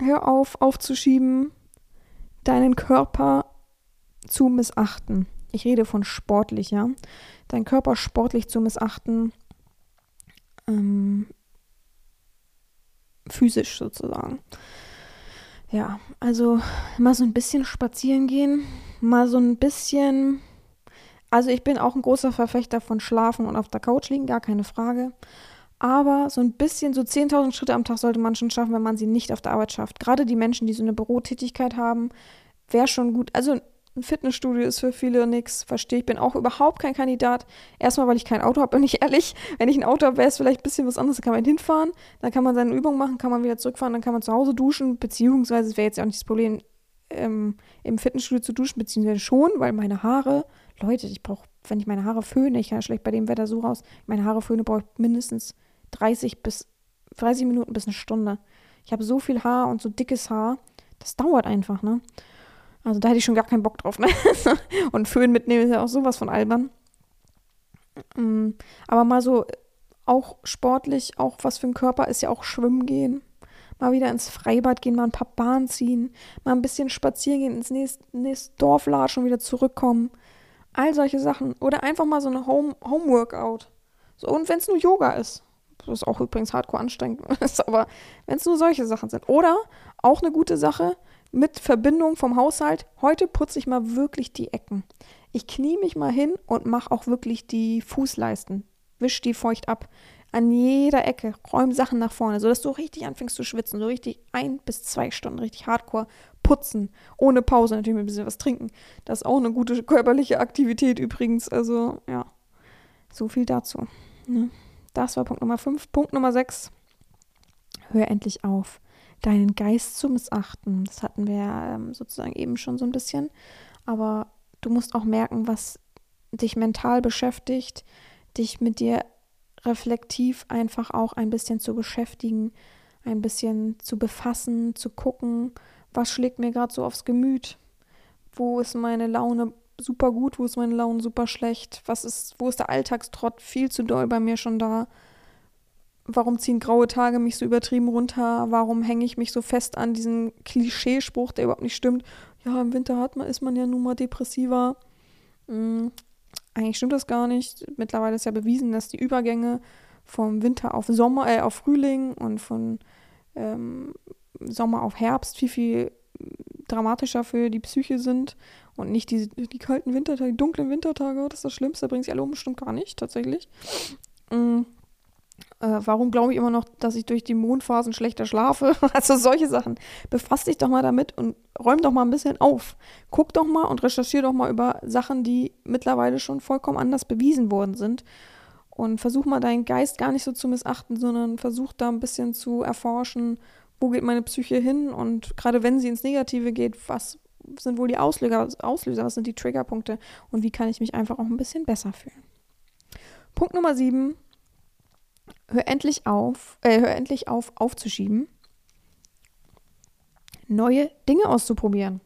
hör auf, aufzuschieben, deinen Körper zu missachten. Ich rede von sportlich, ja. Deinen Körper sportlich zu missachten ähm, physisch sozusagen. Ja, also mal so ein bisschen spazieren gehen, mal so ein bisschen. Also ich bin auch ein großer Verfechter von Schlafen und auf der Couch liegen, gar keine Frage. Aber so ein bisschen, so 10.000 Schritte am Tag sollte man schon schaffen, wenn man sie nicht auf der Arbeit schafft. Gerade die Menschen, die so eine Bürotätigkeit haben, wäre schon gut. Also ein Fitnessstudio ist für viele nichts, verstehe ich. Bin auch überhaupt kein Kandidat. Erstmal, weil ich kein Auto habe, *laughs* bin ich ehrlich. Wenn ich ein Auto habe, wäre es vielleicht ein bisschen was anderes. Da kann man hinfahren, dann kann man seine Übungen machen, kann man wieder zurückfahren, dann kann man zu Hause duschen, beziehungsweise es wäre jetzt auch nicht das Problem, ähm, im Fitnessstudio zu duschen, beziehungsweise schon, weil meine Haare, Leute, ich brauche, wenn ich meine Haare föhne, ich kann ja schlecht bei dem Wetter so raus, meine Haare föhne brauche ich mindestens 30 bis 30 Minuten bis eine Stunde. Ich habe so viel Haar und so dickes Haar, das dauert einfach, ne? Also da hätte ich schon gar keinen Bock drauf. Ne? *laughs* Und Föhn mitnehmen ist ja auch sowas von albern. Mm, aber mal so, auch sportlich, auch was für ein Körper ist ja auch Schwimmen gehen. Mal wieder ins Freibad gehen, mal ein paar Bahnen ziehen, mal ein bisschen spazieren gehen, ins nächste, nächste Dorf latschen und wieder zurückkommen. All solche Sachen. Oder einfach mal so eine Home, Home So, und wenn es nur Yoga ist. Das ist auch übrigens hardcore anstrengend ist, *laughs* aber wenn es nur solche Sachen sind. Oder auch eine gute Sache, mit Verbindung vom Haushalt. Heute putze ich mal wirklich die Ecken. Ich knie mich mal hin und mache auch wirklich die Fußleisten. Wisch die feucht ab. An jeder Ecke. Räum Sachen nach vorne, sodass du richtig anfängst zu schwitzen. So richtig ein bis zwei Stunden, richtig hardcore putzen. Ohne Pause, natürlich mit ein bisschen was trinken. Das ist auch eine gute körperliche Aktivität übrigens. Also, ja. So viel dazu. Ne? Das war Punkt Nummer 5. Punkt Nummer 6. Hör endlich auf deinen Geist zu missachten. Das hatten wir ja ähm, sozusagen eben schon so ein bisschen. Aber du musst auch merken, was dich mental beschäftigt, dich mit dir reflektiv einfach auch ein bisschen zu beschäftigen, ein bisschen zu befassen, zu gucken, was schlägt mir gerade so aufs Gemüt, wo ist meine Laune super gut, wo ist meine Laune super schlecht, was ist, wo ist der Alltagstrott viel zu doll bei mir schon da, warum ziehen graue Tage mich so übertrieben runter? Warum hänge ich mich so fest an diesen Klischeespruch, der überhaupt nicht stimmt? Ja, im Winter hat man, ist man ja nun mal depressiver. Hm, eigentlich stimmt das gar nicht. Mittlerweile ist ja bewiesen, dass die Übergänge vom Winter auf Sommer, äh, auf Frühling und von ähm, Sommer auf Herbst viel, viel dramatischer für die Psyche sind und nicht die, die kalten Wintertage, die dunklen Wintertage, das ist das Schlimmste, bringt sich alle um, stimmt gar nicht, tatsächlich. Mhm Äh, warum glaube ich immer noch, dass ich durch die Mondphasen schlechter schlafe? *laughs* Also solche Sachen. Befass dich doch mal damit und räum doch mal ein bisschen auf. Guck doch mal und recherchiere doch mal über Sachen, die mittlerweile schon vollkommen anders bewiesen worden sind. Und versuch mal deinen Geist gar nicht so zu missachten, sondern versuch da ein bisschen zu erforschen, wo geht meine Psyche hin und gerade wenn sie ins Negative geht, was sind wohl die Auslöser, Auslöser, was sind die Triggerpunkte und wie kann ich mich einfach auch ein bisschen besser fühlen. Punkt Nummer sieben, hör endlich auf, äh, hör endlich auf, aufzuschieben, neue Dinge auszuprobieren.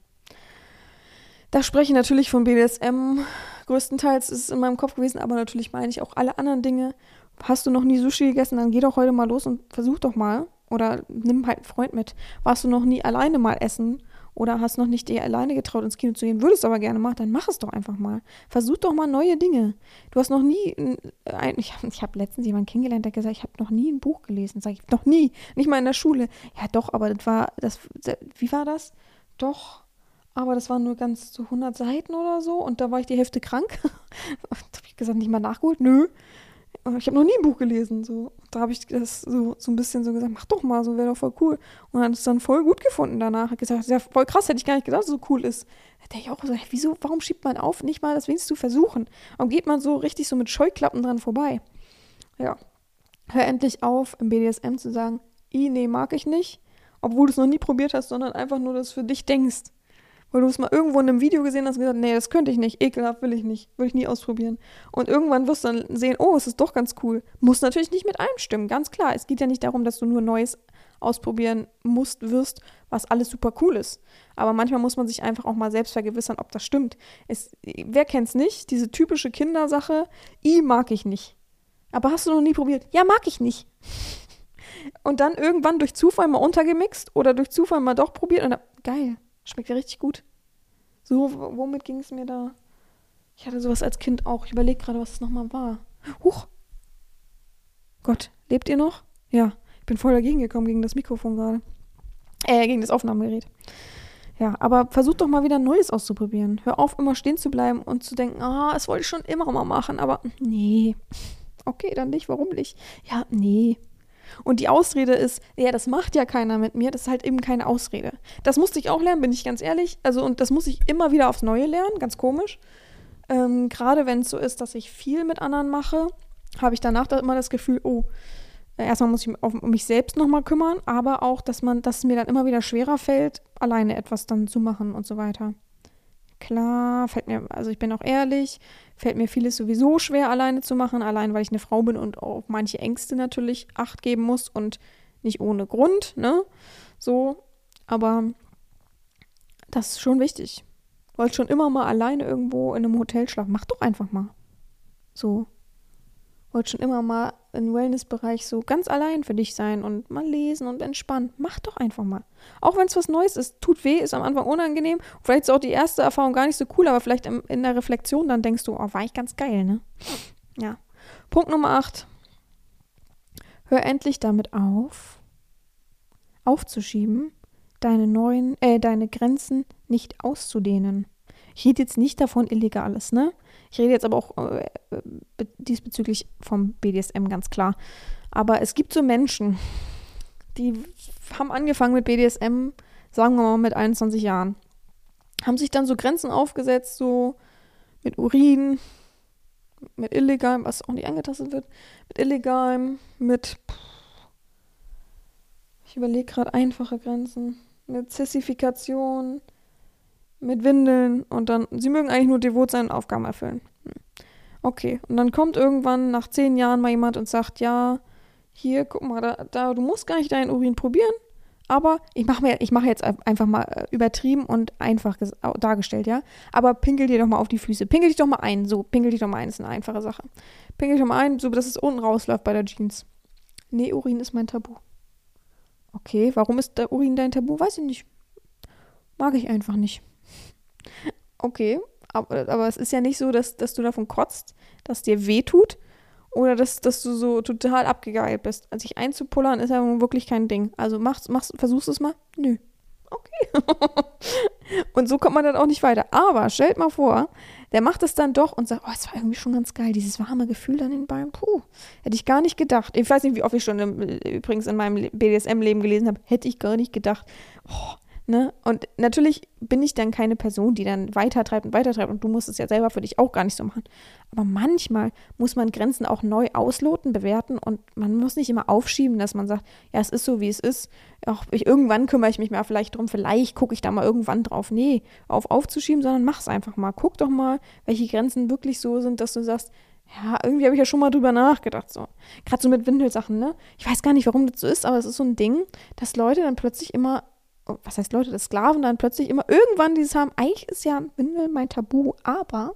Da spreche ich natürlich von BDSM. Größtenteils ist es in meinem Kopf gewesen, aber natürlich meine ich auch alle anderen Dinge. Hast du noch nie Sushi gegessen, dann geh doch heute mal los und versuch doch mal. Oder nimm halt einen Freund mit. Warst du noch nie alleine mal essen oder hast noch nicht dir alleine getraut, ins Kino zu gehen, würdest aber gerne machen, dann mach es doch einfach mal. Versuch doch mal neue Dinge. Du hast noch nie, ein, ich habe hab letztens jemanden kennengelernt, der gesagt ich habe noch nie ein Buch gelesen. Sag ich, noch nie, nicht mal in der Schule. Ja doch, aber das war, das, wie war das? Doch, aber das waren nur ganz so 100 Seiten oder so und da war ich die Hälfte krank. *laughs* habe ich gesagt, nicht mal nachgeholt, nö ich habe noch nie ein Buch gelesen. So. Da habe ich das so, so ein bisschen so gesagt, mach doch mal, so wäre doch voll cool. Und hat es dann voll gut gefunden danach. Hat gesagt, ja, voll krass, hätte ich gar nicht gedacht, dass es so cool ist. Hätte ich auch gesagt, wieso, warum schiebt man auf, nicht mal das wenigstens zu versuchen? Warum geht man so richtig so mit Scheuklappen dran vorbei? Ja. Hör endlich auf, im BDSM zu sagen, i, nee, mag ich nicht, obwohl du es noch nie probiert hast, sondern einfach nur das für dich denkst weil du es mal irgendwo in einem Video gesehen hast und gesagt, nee, das könnte ich nicht, ekelhaft will ich nicht, will ich nie ausprobieren. Und irgendwann wirst du dann sehen, oh, es ist doch ganz cool. Muss natürlich nicht mit allem stimmen, ganz klar. Es geht ja nicht darum, dass du nur Neues ausprobieren musst, wirst, was alles super cool ist. Aber manchmal muss man sich einfach auch mal selbst vergewissern, ob das stimmt. Es, wer kennt's nicht? Diese typische Kindersache, i mag ich nicht. Aber hast du noch nie probiert? Ja, mag ich nicht. *laughs* Und dann irgendwann durch Zufall mal untergemixt oder durch Zufall mal doch probiert und dann, geil, Schmeckt ja richtig gut. So, womit ging es mir da? Ich hatte sowas als Kind auch. Ich überlege gerade, was es nochmal war. Huch! Gott, lebt ihr noch? Ja, ich bin voll dagegen gekommen gegen das Mikrofon gerade. Äh, gegen das Aufnahmegerät. Ja, aber versucht doch mal wieder Neues auszuprobieren. Hör auf, immer stehen zu bleiben und zu denken, ah, es wollte ich schon immer mal machen, aber nee. Okay, dann nicht, warum nicht? Ja, nee. Und die Ausrede ist, ja, das macht ja keiner mit mir, das ist halt eben keine Ausrede. Das musste ich auch lernen, bin ich ganz ehrlich. Also, und das muss ich immer wieder aufs Neue lernen, ganz komisch. Ähm, Gerade wenn es so ist, dass ich viel mit anderen mache, habe ich danach immer das Gefühl, oh, erstmal muss ich mich um mich selbst nochmal kümmern, aber auch, dass man, dass es mir dann immer wieder schwerer fällt, alleine etwas dann zu machen und so weiter. Klar, fällt mir, also ich bin auch ehrlich, fällt mir vieles sowieso schwer alleine zu machen, allein weil ich eine Frau bin und auf manche Ängste natürlich Acht geben muss und nicht ohne Grund, ne? So, aber das ist schon wichtig. Wollt schon immer mal alleine irgendwo in einem Hotel schlafen. Mach doch einfach mal. So wollte schon immer mal im Wellnessbereich so ganz allein für dich sein und mal lesen und entspannen. Mach doch einfach mal. Auch wenn es was Neues ist, tut weh, ist am Anfang unangenehm. Vielleicht ist auch die erste Erfahrung gar nicht so cool, aber vielleicht in der Reflexion dann denkst du, oh, war ich ganz geil, ne? Ja. Punkt Nummer 8. Hör endlich damit auf, aufzuschieben, deine neuen, äh, deine Grenzen nicht auszudehnen. Ich rede jetzt nicht davon Illegales, ne? Ich rede jetzt aber auch äh, diesbezüglich vom BDSM ganz klar. Aber es gibt so Menschen, die haben angefangen mit BDSM, sagen wir mal mit 21 Jahren. Haben sich dann so Grenzen aufgesetzt, so mit Urin, mit illegalem, was auch nicht angetastet wird, mit illegalem, mit. Ich überlege gerade einfache Grenzen. Mit Zessifikation, mit Windeln und dann, sie mögen eigentlich nur devot seine Aufgaben erfüllen. Hm. Okay, und dann kommt irgendwann nach zehn Jahren mal jemand und sagt, ja, hier, guck mal, da, da du musst gar nicht deinen Urin probieren, aber ich mache mir, ich mache jetzt einfach mal äh, übertrieben und einfach dargestellt, ja. Aber pinkel dir doch mal auf die Füße. Pinkel dich doch mal ein. So, pinkel dich doch mal ein, ist eine einfache Sache. Pinkel dich doch mal ein, so dass es unten rausläuft bei der Jeans. Nee, Urin ist mein Tabu. Okay, warum ist der Urin dein Tabu? Weiß ich nicht. Mag ich einfach nicht. Okay, aber, aber es ist ja nicht so, dass, dass du davon kotzt, dass dir weh tut oder dass, dass du so total abgegeilt bist. Also sich einzupullern ist ja wirklich kein Ding. Also machst, machst, versuchst es mal? Nö. Okay. *laughs* und so kommt man dann auch nicht weiter. Aber stellt mal vor, der macht es dann doch und sagt, oh, es war irgendwie schon ganz geil, dieses warme Gefühl dann in den Beinen. Puh, hätte ich gar nicht gedacht. Ich weiß nicht, wie oft ich schon im, übrigens in meinem BDSM-Leben gelesen habe, hätte ich gar nicht gedacht. Oh, Ne? Und natürlich bin ich dann keine Person, die dann weitertreibt und weitertreibt und du musst es ja selber für dich auch gar nicht so machen. Aber manchmal muss man Grenzen auch neu ausloten, bewerten und man muss nicht immer aufschieben, dass man sagt, ja, es ist so, wie es ist. Auch ich, irgendwann kümmere ich mich mal vielleicht drum, vielleicht gucke ich da mal irgendwann drauf. Nee, auf aufzuschieben, sondern mach es einfach mal. Guck doch mal, welche Grenzen wirklich so sind, dass du sagst, ja, irgendwie habe ich ja schon mal drüber nachgedacht. So. Gerade so mit Windelsachen, ne? Ich weiß gar nicht, warum das so ist, aber es ist so ein Ding, dass Leute dann plötzlich immer was heißt Leute, dass Sklaven dann plötzlich immer irgendwann dieses haben, eigentlich ist ja Windel mein Tabu, aber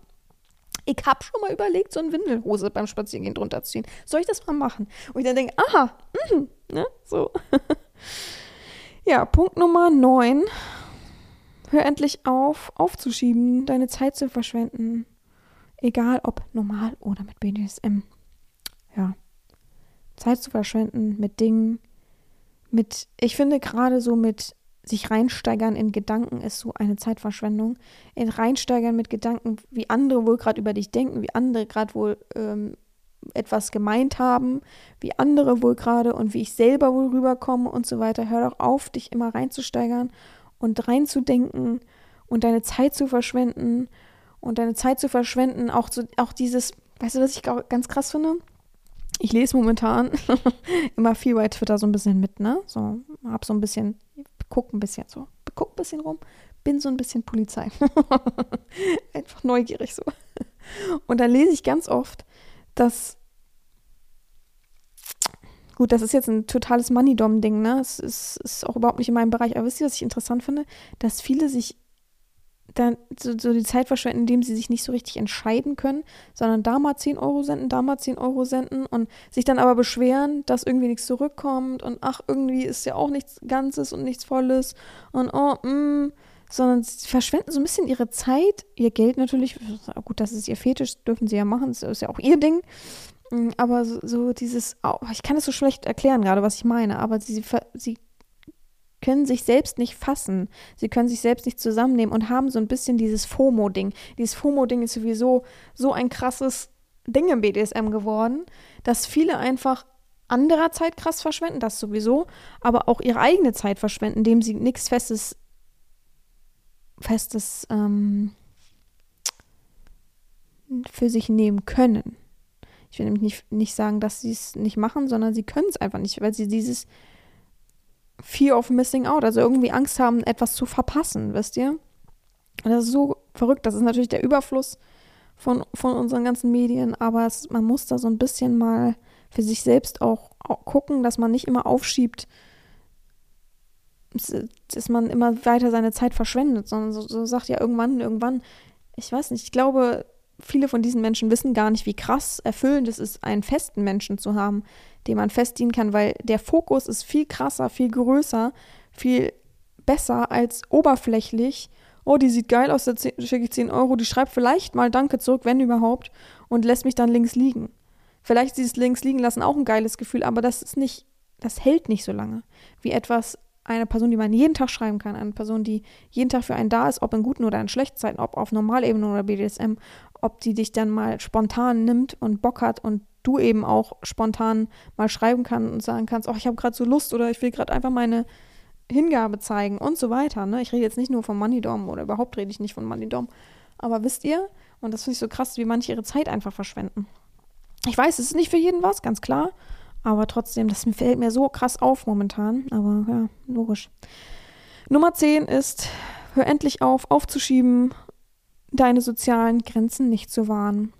ich habe schon mal überlegt, so eine Windelhose beim Spazierengehen drunter zu ziehen. Soll ich das mal machen? Und ich dann denke, aha, mh, ne, so. *laughs* ja, Punkt Nummer 9. Hör endlich auf, aufzuschieben, deine Zeit zu verschwenden. Egal ob normal oder mit BDSM. Ja. Zeit zu verschwenden mit Dingen, mit, ich finde gerade so mit sich reinsteigern in Gedanken ist so eine Zeitverschwendung. In reinsteigern mit Gedanken, wie andere wohl gerade über dich denken, wie andere gerade wohl ähm, etwas gemeint haben, wie andere wohl gerade und wie ich selber wohl rüberkomme und so weiter. Hör doch auf, dich immer reinzusteigern und reinzudenken und deine Zeit zu verschwenden und deine Zeit zu verschwenden, auch, so, auch dieses, weißt du, was ich ganz krass finde? Ich lese momentan *laughs* immer viel bei Twitter so ein bisschen mit, ne? So, hab so ein bisschen guck ein bisschen so, guck ein bisschen rum, bin so ein bisschen Polizei. *laughs* Einfach neugierig so. Und dann lese ich ganz oft, dass Gut, das ist jetzt ein totales Money-Dom-Ding, ne? Es ist, ist, auch überhaupt nicht in meinem Bereich. Aber wisst ihr, was ich interessant finde? Dass viele sich dann so, so, die Zeit verschwenden, indem sie sich nicht so richtig entscheiden können, sondern da mal 10 Euro senden, da mal 10 Euro senden und sich dann aber beschweren, dass irgendwie nichts zurückkommt und ach, irgendwie ist ja auch nichts Ganzes und nichts Volles und oh, mm, sondern sie verschwenden so ein bisschen ihre Zeit, ihr Geld natürlich, gut, das ist ihr Fetisch, dürfen sie ja machen, das ist ja auch ihr Ding, mm, aber so, so dieses, oh, ich kann es so schlecht erklären gerade, was ich meine, aber sie, sie können sich selbst nicht fassen. Sie können sich selbst nicht zusammennehmen und haben so ein bisschen dieses FOMO-Ding. Dieses FOMO-Ding ist sowieso so ein krasses Ding im BDSM geworden, dass viele einfach anderer Zeit krass verschwenden, das sowieso, aber auch ihre eigene Zeit verschwenden, indem sie nichts Festes, Festes ähm, für sich nehmen können. Ich will nämlich nicht, nicht sagen, dass sie es nicht machen, sondern sie können es einfach nicht, weil sie dieses Fear of Missing Out, also irgendwie Angst haben, etwas zu verpassen, wisst ihr? Und das ist so verrückt. Das ist natürlich der Überfluss von, von unseren ganzen Medien, aber es, man muss da so ein bisschen mal für sich selbst auch, auch gucken, dass man nicht immer aufschiebt, dass man immer weiter seine Zeit verschwendet, sondern so, so sagt ja irgendwann, irgendwann, ich weiß nicht, ich glaube, viele von diesen Menschen wissen gar nicht, wie krass erfüllend es ist, einen festen Menschen zu haben, dem man festdienen kann, weil der Fokus ist viel krasser, viel größer, viel besser als oberflächlich. Oh, die sieht geil aus, da schicke ich 10 Euro, die schreibt vielleicht mal Danke zurück, wenn überhaupt, und lässt mich dann links liegen. Vielleicht dieses links liegen lassen auch ein geiles Gefühl, aber das ist nicht, das hält nicht so lange wie etwas, eine Person, die man jeden Tag schreiben kann, eine Person, die jeden Tag für einen da ist, ob in guten oder in schlechten Zeiten, ob auf Normalebene oder BDSM, ob die dich dann mal spontan nimmt und Bock hat und du eben auch spontan mal schreiben kannst und sagen kannst, oh, ich habe gerade so Lust oder ich will gerade einfach meine Hingabe zeigen und so weiter. Ne? Ich rede jetzt nicht nur von Moneydom oder überhaupt rede ich nicht von Moneydom. Aber wisst ihr, und das finde ich so krass, wie manche ihre Zeit einfach verschwenden. Ich weiß, es ist nicht für jeden was, ganz klar. Aber trotzdem, das fällt mir so krass auf momentan. Aber ja, logisch. Nummer 10 ist, hör endlich auf, aufzuschieben, deine sozialen Grenzen nicht zu wahren.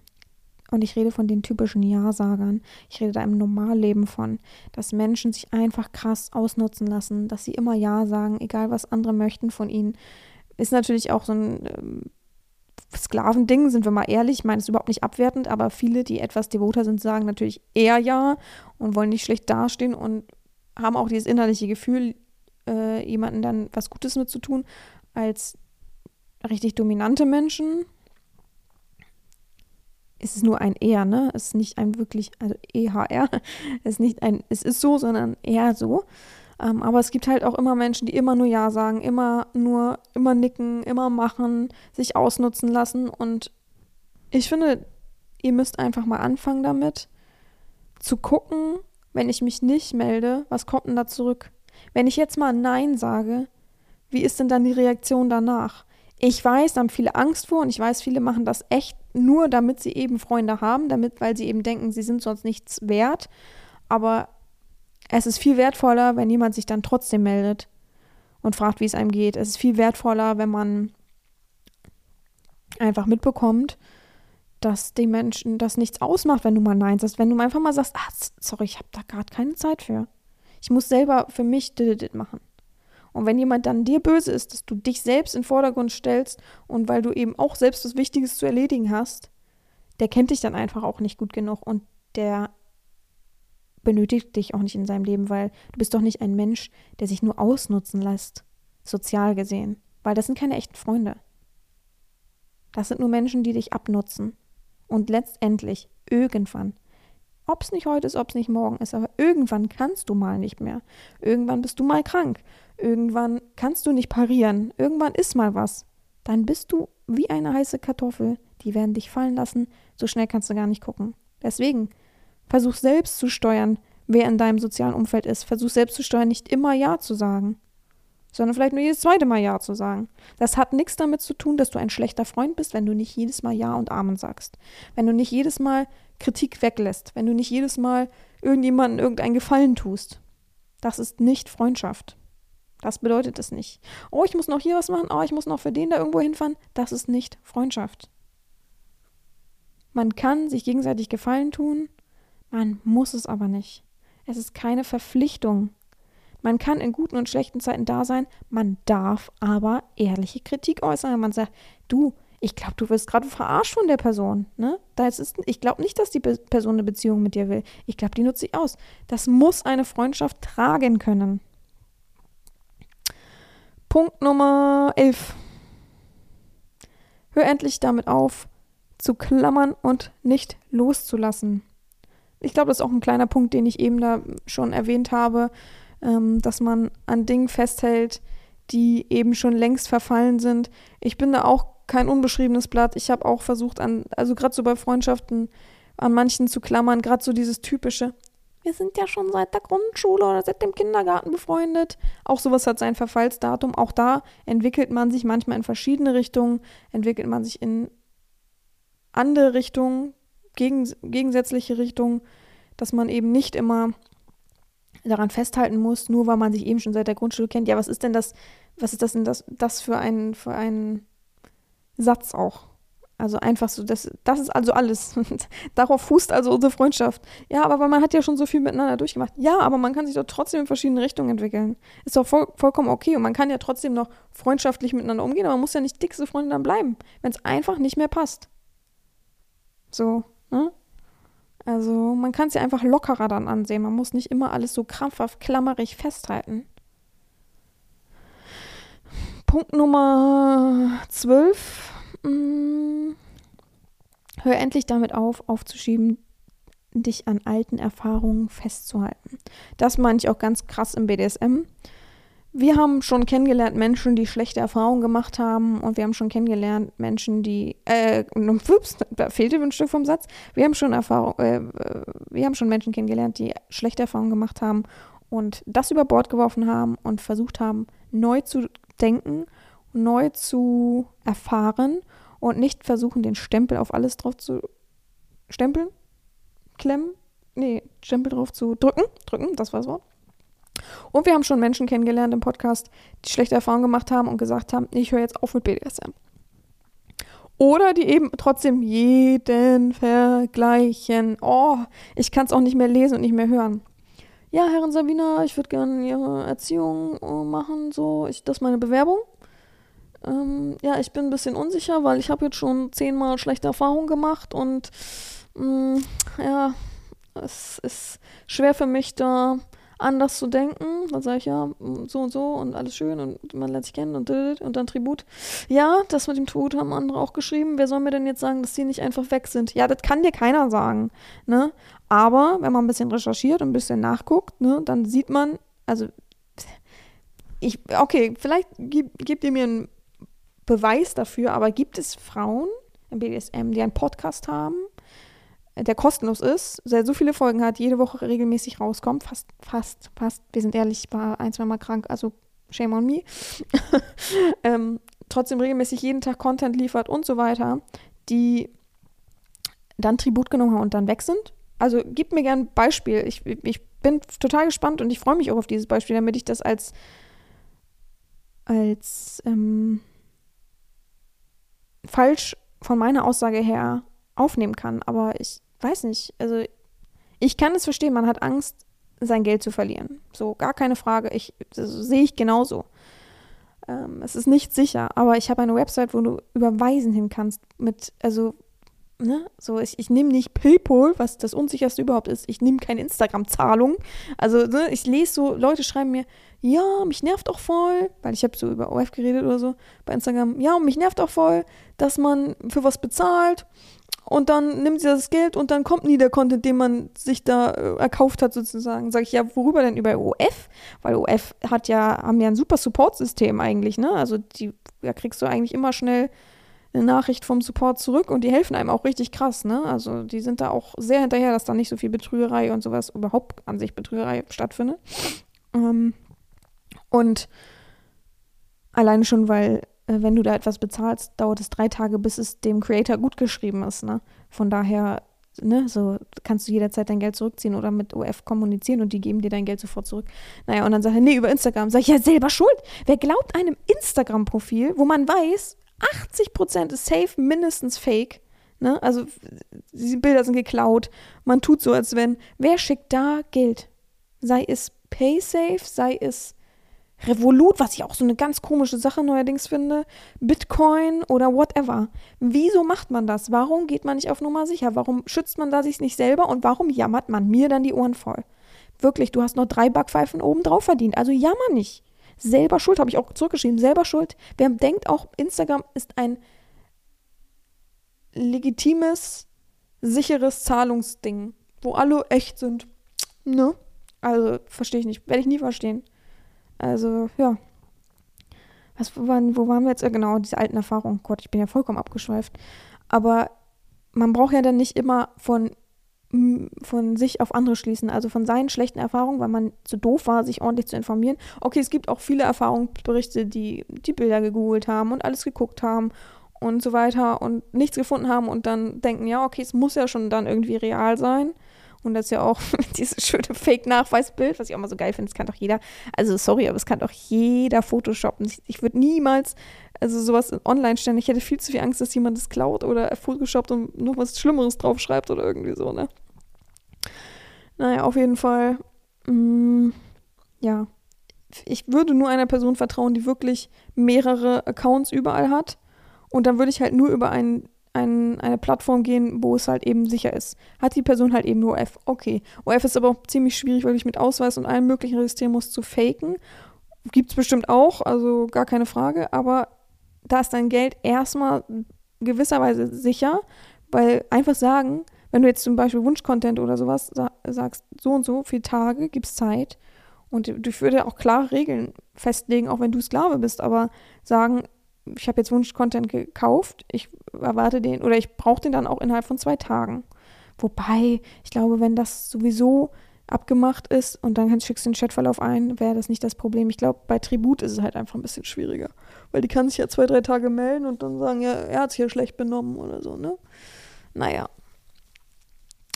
Und ich rede von den typischen Ja-Sagern. Ich rede da im Normalleben von, dass Menschen sich einfach krass ausnutzen lassen, dass sie immer Ja sagen, egal was andere möchten von ihnen. Ist natürlich auch so ein ähm, Sklavending, sind wir mal ehrlich. Ich meine, es ist überhaupt nicht abwertend, aber viele, die etwas devoter sind, sagen natürlich eher Ja und wollen nicht schlecht dastehen und haben auch dieses innerliche Gefühl, äh, jemanden dann was Gutes mit zu tun, als richtig dominante Menschen ist es nur ein eher, ne? Es ist nicht ein wirklich, also EHR, *laughs* es ist nicht ein, es ist so, sondern eher so. Ähm, aber es gibt halt auch immer Menschen, die immer nur Ja sagen, immer nur, immer nicken, immer machen, sich ausnutzen lassen und ich finde, ihr müsst einfach mal anfangen damit, zu gucken, wenn ich mich nicht melde, was kommt denn da zurück? Wenn ich jetzt mal Nein sage, wie ist denn dann die Reaktion danach? Ich weiß, da haben viele Angst vor und ich weiß, viele machen das echt nur, damit sie eben Freunde haben, damit, weil sie eben denken, sie sind sonst nichts wert. Aber es ist viel wertvoller, wenn jemand sich dann trotzdem meldet und fragt, wie es einem geht. Es ist viel wertvoller, wenn man einfach mitbekommt, dass die Menschen das nichts ausmacht, wenn du mal Nein sagst. Wenn du einfach mal sagst, ah, sorry, ich habe da gerade keine Zeit für. Ich muss selber für mich machen. Und wenn jemand dann dir böse ist, dass du dich selbst in den Vordergrund stellst und weil du eben auch selbst was Wichtiges zu erledigen hast, der kennt dich dann einfach auch nicht gut genug und der benötigt dich auch nicht in seinem Leben, weil du bist doch nicht ein Mensch, der sich nur ausnutzen lässt, sozial gesehen, weil das sind keine echten Freunde. Das sind nur Menschen, die dich abnutzen. Und letztendlich, irgendwann, ob es nicht heute ist, ob es nicht morgen ist, aber irgendwann kannst du mal nicht mehr. Irgendwann bist du mal krank. Irgendwann kannst du nicht parieren. Irgendwann ist mal was. Dann bist du wie eine heiße Kartoffel. Die werden dich fallen lassen. So schnell kannst du gar nicht gucken. Deswegen, versuch selbst zu steuern, wer in deinem sozialen Umfeld ist. Versuch selbst zu steuern, nicht immer Ja zu sagen sondern vielleicht nur jedes zweite Mal Ja zu sagen. Das hat nichts damit zu tun, dass du ein schlechter Freund bist, wenn du nicht jedes Mal Ja und Amen sagst. Wenn du nicht jedes Mal Kritik weglässt, wenn du nicht jedes Mal irgendjemandem irgendeinen Gefallen tust. Das ist nicht Freundschaft. Das bedeutet es nicht. Oh, ich muss noch hier was machen, oh, ich muss noch für den da irgendwo hinfahren. Das ist nicht Freundschaft. Man kann sich gegenseitig Gefallen tun, man muss es aber nicht. Es ist keine Verpflichtung, man kann in guten und schlechten Zeiten da sein, man darf aber ehrliche Kritik äußern. Man sagt, du, ich glaube, du wirst gerade verarscht von der Person. Ne? Da ist, ich glaube nicht, dass die Person eine Beziehung mit dir will. Ich glaube, die nutzt sich aus. Das muss eine Freundschaft tragen können. Punkt Nummer 11. Hör endlich damit auf, zu klammern und nicht loszulassen. Ich glaube, das ist auch ein kleiner Punkt, den ich eben da schon erwähnt habe ähm, dass man an Dingen festhält, die eben schon längst verfallen sind. Ich bin da auch kein unbeschriebenes Blatt. Ich habe auch versucht, an, also gerade so bei Freundschaften, an manchen zu klammern, gerade so dieses typische. Wir sind ja schon seit der Grundschule oder seit dem Kindergarten befreundet. Auch sowas hat sein Verfallsdatum. Auch da entwickelt man sich manchmal in verschiedene Richtungen, entwickelt man sich in andere Richtungen, gegen, gegensätzliche Richtungen, dass man eben nicht immer daran festhalten muss, nur weil man sich eben schon seit der Grundschule kennt. Ja, was ist denn das, was ist das denn das, das für ein, für ein Satz auch? Also einfach so, das, das ist also alles. *laughs* darauf fußt also unsere Freundschaft. Ja, aber man hat ja schon so viel miteinander durchgemacht. Ja, aber man kann sich doch trotzdem in verschiedene Richtungen entwickeln. Ist doch voll, vollkommen okay. Und man kann ja trotzdem noch freundschaftlich miteinander umgehen, aber man muss ja nicht dickste Freunde dann bleiben, wenn es einfach nicht mehr passt. So, ne? Also man kann es ja einfach lockerer dann ansehen. Man muss nicht immer alles so krampfhaft, klammerig festhalten. Punkt Nummer 12. Hm. Hör endlich damit auf, aufzuschieben, dich an alten Erfahrungen festzuhalten. Das meine ich auch ganz krass im BDSM. Wir haben schon kennengelernt Menschen, die schlechte Erfahrungen gemacht haben und wir haben schon kennengelernt Menschen, die äh, *laughs* ups, da fehlte ein Stück vom Satz. Wir haben schon Erfahrung, äh, wir haben schon Menschen kennengelernt, die schlechte Erfahrungen gemacht haben und das über Bord geworfen haben und versucht haben, neu zu denken, neu zu erfahren und nicht versuchen, den Stempel auf alles drauf zu stempeln, klemmen, nee, Stempel drauf zu drücken, drücken, das war das Wort und wir haben schon Menschen kennengelernt im Podcast, die schlechte Erfahrungen gemacht haben und gesagt haben, ich höre jetzt auf mit BDSM. Oder die eben trotzdem jeden vergleichen. Oh, ich kann es auch nicht mehr lesen und nicht mehr hören. Ja, Herrin Sabina, ich würde gerne Ihre Erziehung äh, machen, so, ich, das ist meine Bewerbung. Ähm, ja, ich bin ein bisschen unsicher, weil ich habe jetzt schon zehnmal schlechte Erfahrungen gemacht und mh, mm, ja, es ist schwer für mich da anders zu denken. Dann sage ich ja, so und so und alles schön und man lernt sich kennen und, und dann Tribut. Ja, das mit dem Tod haben andere auch geschrieben. Wer soll mir denn jetzt sagen, dass die nicht einfach weg sind? Ja, das kann dir keiner sagen. Ne? Aber wenn man ein bisschen recherchiert und ein bisschen nachguckt, ne, dann sieht man, also ich, okay, vielleicht gibt, gibt ihr mir einen Beweis dafür, aber gibt es Frauen im BDSM, die einen Podcast haben, der kostenlos ist, der so viele Folgen hat, jede Woche regelmäßig rauskommt, fast, fast, fast, wir sind ehrlich, ich war ein, zwei Mal krank, also shame on me, *laughs* ähm, trotzdem regelmäßig jeden Tag Content liefert und so weiter, die dann Tribut genommen haben und dann weg sind. Also gib mir gerne ein Beispiel. Ich, ich bin total gespannt und ich freue mich auch auf dieses Beispiel, damit ich das als, als ähm, falsch von meiner Aussage her aufnehmen kann. Aber ich weiß nicht. Also ich kann es verstehen, man hat Angst, sein Geld zu verlieren. So, gar keine Frage. Ich sehe ich genauso. Ähm, es ist nicht sicher, aber ich habe eine Website, wo du überweisen hin kannst mit, also Ne? So, ich, ich nehme nicht PayPal, was das unsicherste überhaupt ist. Ich nehme keine Instagram-Zahlung. Also, ne, ich lese so, Leute schreiben mir, ja, mich nervt auch voll, weil ich habe so über OF geredet oder so bei Instagram, ja, mich nervt auch voll, dass man für was bezahlt und dann nimmt sie das Geld und dann kommt nie der Content, den man sich da äh, erkauft hat sozusagen. Sag ich, ja, worüber denn über OF? Weil OF hat ja, haben ja ein super Support-System eigentlich, ne? Also die, da kriegst du eigentlich immer schnell eine Nachricht vom Support zurück und die helfen einem auch richtig krass, ne? Also die sind da auch sehr hinterher, dass da nicht so viel Betrügerei und sowas überhaupt an sich Betrügerei stattfindet. Ähm, und alleine schon, weil wenn du da etwas bezahlst, dauert es drei Tage, bis es dem Creator gut geschrieben ist, ne? Von daher, ne, so kannst du jederzeit dein Geld zurückziehen oder mit OF kommunizieren und die geben dir dein Geld sofort zurück. Naja, und dann sage ich, nee, über Instagram. Sag ich, ja, selber schuld. Wer glaubt einem Instagram-Profil, wo man weiß, 80% ist safe, mindestens fake. Ne? Also diese Bilder sind geklaut. Man tut so, als wenn. Wer schickt da Geld? Sei es PaySafe, sei es Revolut, was ich auch so eine ganz komische Sache neuerdings finde, Bitcoin oder whatever. Wieso macht man das? Warum geht man nicht auf Nummer sicher? Warum schützt man da sich nicht selber und warum jammert man mir dann die Ohren voll? Wirklich, du hast noch drei Backpfeifen oben drauf verdient, also jammer nicht. Selber schuld, habe ich auch zurückgeschrieben. Selber schuld. Wer denkt auch, Instagram ist ein legitimes, sicheres Zahlungsding, wo alle echt sind. Ne? Also, verstehe ich nicht. Werde ich nie verstehen. Also, ja. Was, wo, waren, wo waren wir jetzt? Genau, diese alten Erfahrungen. Gott, ich bin ja vollkommen abgeschweift. Aber man braucht ja dann nicht immer von von sich auf andere schließen, also von seinen schlechten Erfahrungen, weil man zu doof war, sich ordentlich zu informieren. Okay, es gibt auch viele Erfahrungsberichte, die die Bilder gegoogelt haben und alles geguckt haben und so weiter und nichts gefunden haben und dann denken, ja, okay, es muss ja schon dann irgendwie real sein. Und das ist ja auch *laughs* dieses schöne Fake-Nachweisbild, was ich auch mal so geil finde, das kann doch jeder, also sorry, aber es kann doch jeder Photoshoppen. Ich, ich würde niemals also sowas online stellen. Ich hätte viel zu viel Angst, dass jemand das klaut oder Photoshoppt und noch was Schlimmeres draufschreibt oder irgendwie so, ne? Naja, auf jeden Fall, mh, mm, ja. Ich würde nur einer Person vertrauen, die wirklich mehrere Accounts überall hat. Und dann würde ich halt nur über ein, ein, eine Plattform gehen, wo es halt eben sicher ist. Hat die Person halt eben nur OF. Okay. OF ist aber auch ziemlich schwierig, weil ich mit Ausweis und allem möglichen registrieren muss, zu faken. Gibt es bestimmt auch, also gar keine Frage. Aber da ist dein Geld erstmal gewisserweise sicher, weil einfach sagen, wenn du jetzt zum Beispiel Wunschcontent oder sowas sagst, so und so viele Tage gibt es Zeit und ich würde auch klare Regeln festlegen, auch wenn du Sklave bist, aber sagen, ich habe jetzt Wunschcontent gekauft, ich erwarte den oder ich brauche den dann auch innerhalb von zwei Tagen. Wobei, ich glaube, wenn das sowieso abgemacht ist und dann schickst du den Chatverlauf ein, wäre das nicht das Problem. Ich glaube, bei Tribut ist es halt einfach ein bisschen schwieriger. Weil die kann sich ja zwei, drei Tage melden und dann sagen, ja, er hat sich ja schlecht benommen oder so, ne? Naja.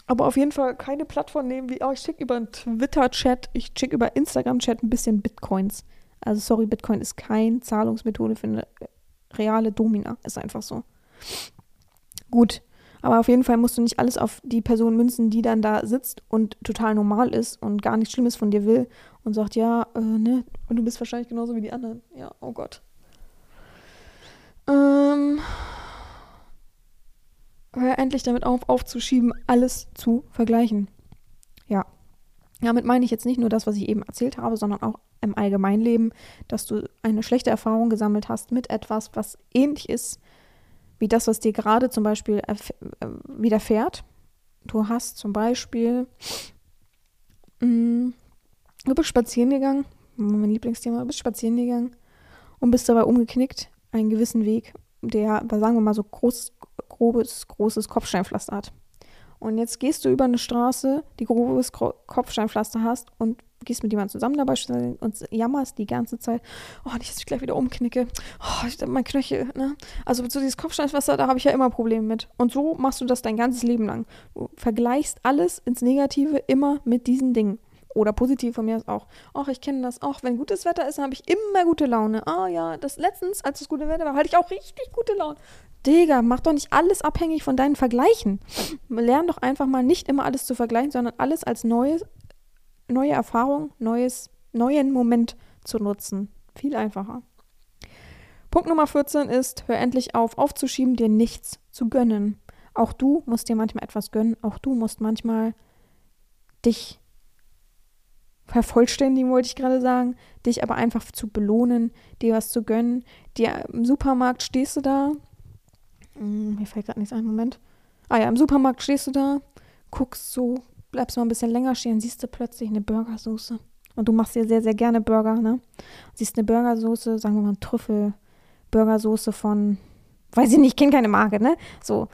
Aber auf jeden Fall keine Plattform nehmen wie, oh, ich schicke über einen Twitter-Chat, ich schicke über Instagram-Chat ein bisschen Bitcoins. Also sorry, Bitcoin ist keine Zahlungsmethode für eine reale Domina. Ist einfach so. Gut. Aber auf jeden Fall musst du nicht alles auf die Person münzen, die dann da sitzt und total normal ist und gar nichts Schlimmes von dir will und sagt, ja, äh, ne, und du bist wahrscheinlich genauso wie die anderen. Ja, oh Gott. Ähm, hör endlich damit auf, aufzuschieben, alles zu vergleichen. Ja. Damit meine ich jetzt nicht nur das, was ich eben erzählt habe, sondern auch im Allgemeinleben, dass du eine schlechte Erfahrung gesammelt hast mit etwas, was ähnlich ist wie das, was dir gerade zum Beispiel äh, widerfährt. Du hast zum Beispiel, mh, mm, du bist spazieren gegangen, mein Lieblingsthema, du bist spazieren gegangen und bist dabei umgeknickt, einen gewissen Weg, der, sagen wir mal so groß, grobes, großes Kopfsteinpflaster hat. Und jetzt gehst du über eine Straße, die grobes Kopfsteinpflaster hast und gehst mit jemandem zusammen dabei und jammerst die ganze Zeit, oh, nicht, dass ich gleich wieder umknicke, oh, mein Knöchel, ne? Also so dieses Kopfsteinpflaster, da habe ich ja immer Probleme mit. Und so machst du das dein ganzes Leben lang. Du vergleichst alles ins Negative immer mit diesen Dingen. Oder positiv von mir ist auch. Ach, ich kenne das auch. Wenn gutes Wetter ist, habe ich immer gute Laune. Ah ja, das letztens, als das gute Wetter war, hatte ich auch richtig gute Laune. Digga, mach doch nicht alles abhängig von deinen Vergleichen. Lern doch einfach mal nicht immer alles zu vergleichen, sondern alles als neues, neue Erfahrung, neues, neuen Moment zu nutzen. Viel einfacher. Punkt Nummer 14 ist, hör endlich auf, aufzuschieben, dir nichts zu gönnen. Auch du musst dir manchmal etwas gönnen. Auch du musst manchmal dich vervollständigen, wollte ich gerade sagen, dich aber einfach zu belohnen, dir was zu gönnen. Dir im Supermarkt stehst du da, hm, mir fällt gerade nichts ein, Moment. Ah ja, im Supermarkt stehst du da, guckst so, bleibst mal ein bisschen länger stehen, siehst du plötzlich eine Burgersoße. Und du machst ja sehr, sehr gerne Burger, ne? Siehst eine Burgersoße, sagen wir mal Trüffel-Burgersoße von, weiß ich nicht, ich kenne keine Marke, ne? So.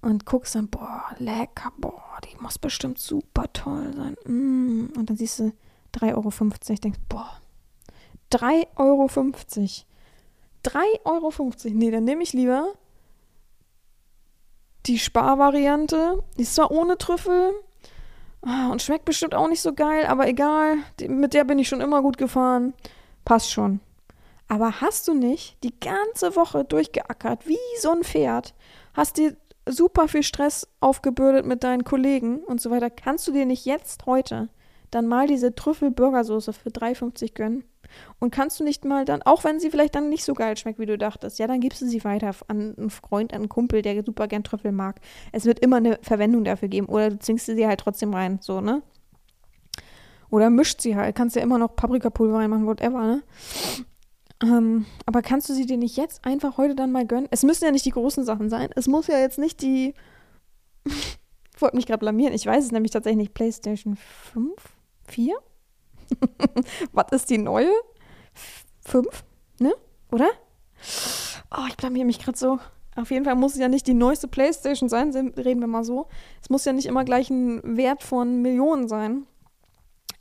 Und guckst dann, boah, lecker, boah, die muss bestimmt super toll sein. Mm. Und dann siehst du 3,50 Euro, denkst, boah, 3,50 Euro. 3,50 Euro. Nee, dann nehme ich lieber die Sparvariante. Die ist zwar ohne Trüffel und schmeckt bestimmt auch nicht so geil, aber egal. Mit der bin ich schon immer gut gefahren. Passt schon. Aber hast du nicht die ganze Woche durchgeackert, wie so ein Pferd, hast dir super viel Stress aufgebürdet mit deinen Kollegen und so weiter, kannst du dir nicht jetzt heute dann mal diese Trüffel-Burgersoße für 3,50 gönnen? Und kannst du nicht mal dann, auch wenn sie vielleicht dann nicht so geil schmeckt, wie du dachtest, ja, dann gibst du sie weiter an einen Freund, an einen Kumpel, der super gern Trüffel mag. Es wird immer eine Verwendung dafür geben. Oder du zwingst sie halt trotzdem rein, so, ne? Oder mischt sie halt. Kannst ja immer noch Paprikapulver reinmachen, whatever, ne? Ähm, aber kannst du sie dir nicht jetzt einfach heute dann mal gönnen? Es müssen ja nicht die großen Sachen sein. Es muss ja jetzt nicht die. *laughs* ich wollte mich gerade blamieren. Ich weiß es nämlich tatsächlich nicht. PlayStation 5? 4? *laughs* Was ist die neue? Fünf, ne? Oder? Oh, ich blamier mich gerade so. Auf jeden Fall muss es ja nicht die neueste Playstation sein, reden wir mal so. Es muss ja nicht immer gleich ein Wert von Millionen sein.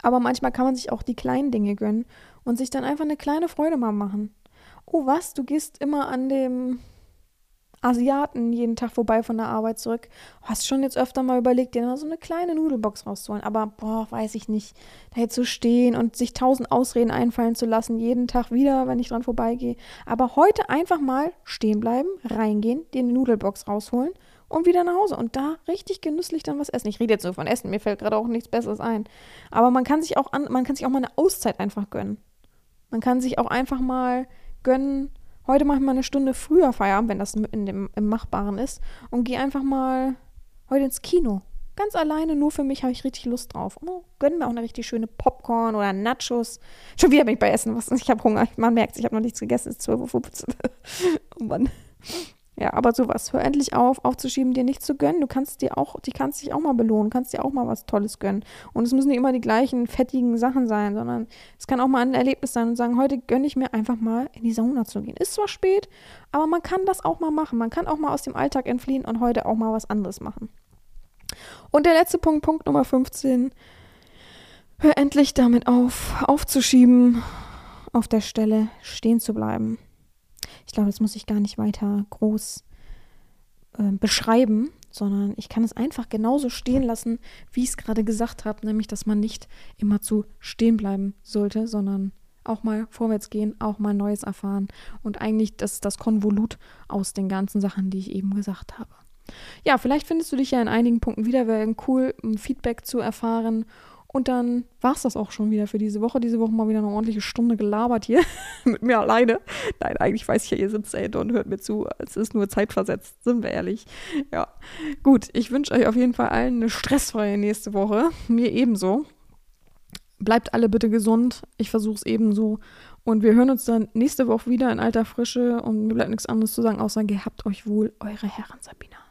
Aber manchmal kann man sich auch die kleinen Dinge gönnen und sich dann einfach eine kleine Freude mal machen. Oh, was? Du gehst immer an dem Asiaten jeden Tag vorbei von der Arbeit zurück. Hast schon jetzt öfter mal überlegt, dir so eine kleine Nudelbox rauszuholen. Aber boah, weiß ich nicht. Da jetzt zu stehen und sich tausend Ausreden einfallen zu lassen, jeden Tag wieder, wenn ich dran vorbeigehe. Aber heute einfach mal stehen bleiben, reingehen, dir eine Nudelbox rausholen und wieder nach Hause und da richtig genüsslich dann was essen. Ich rede jetzt nur von Essen, mir fällt gerade auch nichts Besseres ein. Aber man kann sich auch an, man kann sich auch mal eine Auszeit einfach gönnen. Man kann sich auch einfach mal gönnen, Heute mache ich mal eine Stunde früher Feierabend, wenn das in dem, im Machbaren ist. Und gehe einfach mal heute ins Kino. Ganz alleine, nur für mich habe ich richtig Lust drauf. Oh, gönnen mir auch eine richtig schöne Popcorn oder Nachos. Schon wieder bin ich bei Essen. Was, ich habe Hunger. Man merkt, ich habe noch nichts gegessen. Es ist 12.15 Uhr. *laughs* oh Mann. Ja, aber sowas. Hör endlich auf, aufzuschieben, dir nichts zu gönnen. Du kannst dir auch, die kannst dich auch mal belohnen, kannst dir auch mal was Tolles gönnen. Und es müssen nicht immer die gleichen fettigen Sachen sein, sondern es kann auch mal ein Erlebnis sein und sagen, heute gönne ich mir einfach mal in die Sauna zu gehen. Ist zwar spät, aber man kann das auch mal machen. Man kann auch mal aus dem Alltag entfliehen und heute auch mal was anderes machen. Und der letzte Punkt, Punkt Nummer 15. Hör endlich damit auf, aufzuschieben, auf der Stelle stehen zu bleiben. Ich glaube, das muss ich gar nicht weiter groß äh, beschreiben, sondern ich kann es einfach genauso stehen lassen, wie ich es gerade gesagt habe, nämlich, dass man nicht immer zu stehen bleiben sollte, sondern auch mal vorwärts gehen, auch mal Neues erfahren und eigentlich das das Konvolut aus den ganzen Sachen, die ich eben gesagt habe. Ja, vielleicht findest du dich ja in einigen Punkten wieder, wäre cool, Feedback zu erfahren und dann war es das auch schon wieder für diese Woche. Diese Woche mal wieder eine ordentliche Stunde gelabert hier *laughs* mit mir alleine. Nein, eigentlich weiß ich ja, ihr sitzt da und hört mir zu. Es ist nur zeitversetzt, sind wir ehrlich. Ja, gut. Ich wünsche euch auf jeden Fall allen eine stressfreie nächste Woche. Mir ebenso. Bleibt alle bitte gesund. Ich versuche es ebenso. Und wir hören uns dann nächste Woche wieder in alter Frische. Und mir bleibt nichts anderes zu sagen, außer gehabt euch wohl, eure Herren Sabina.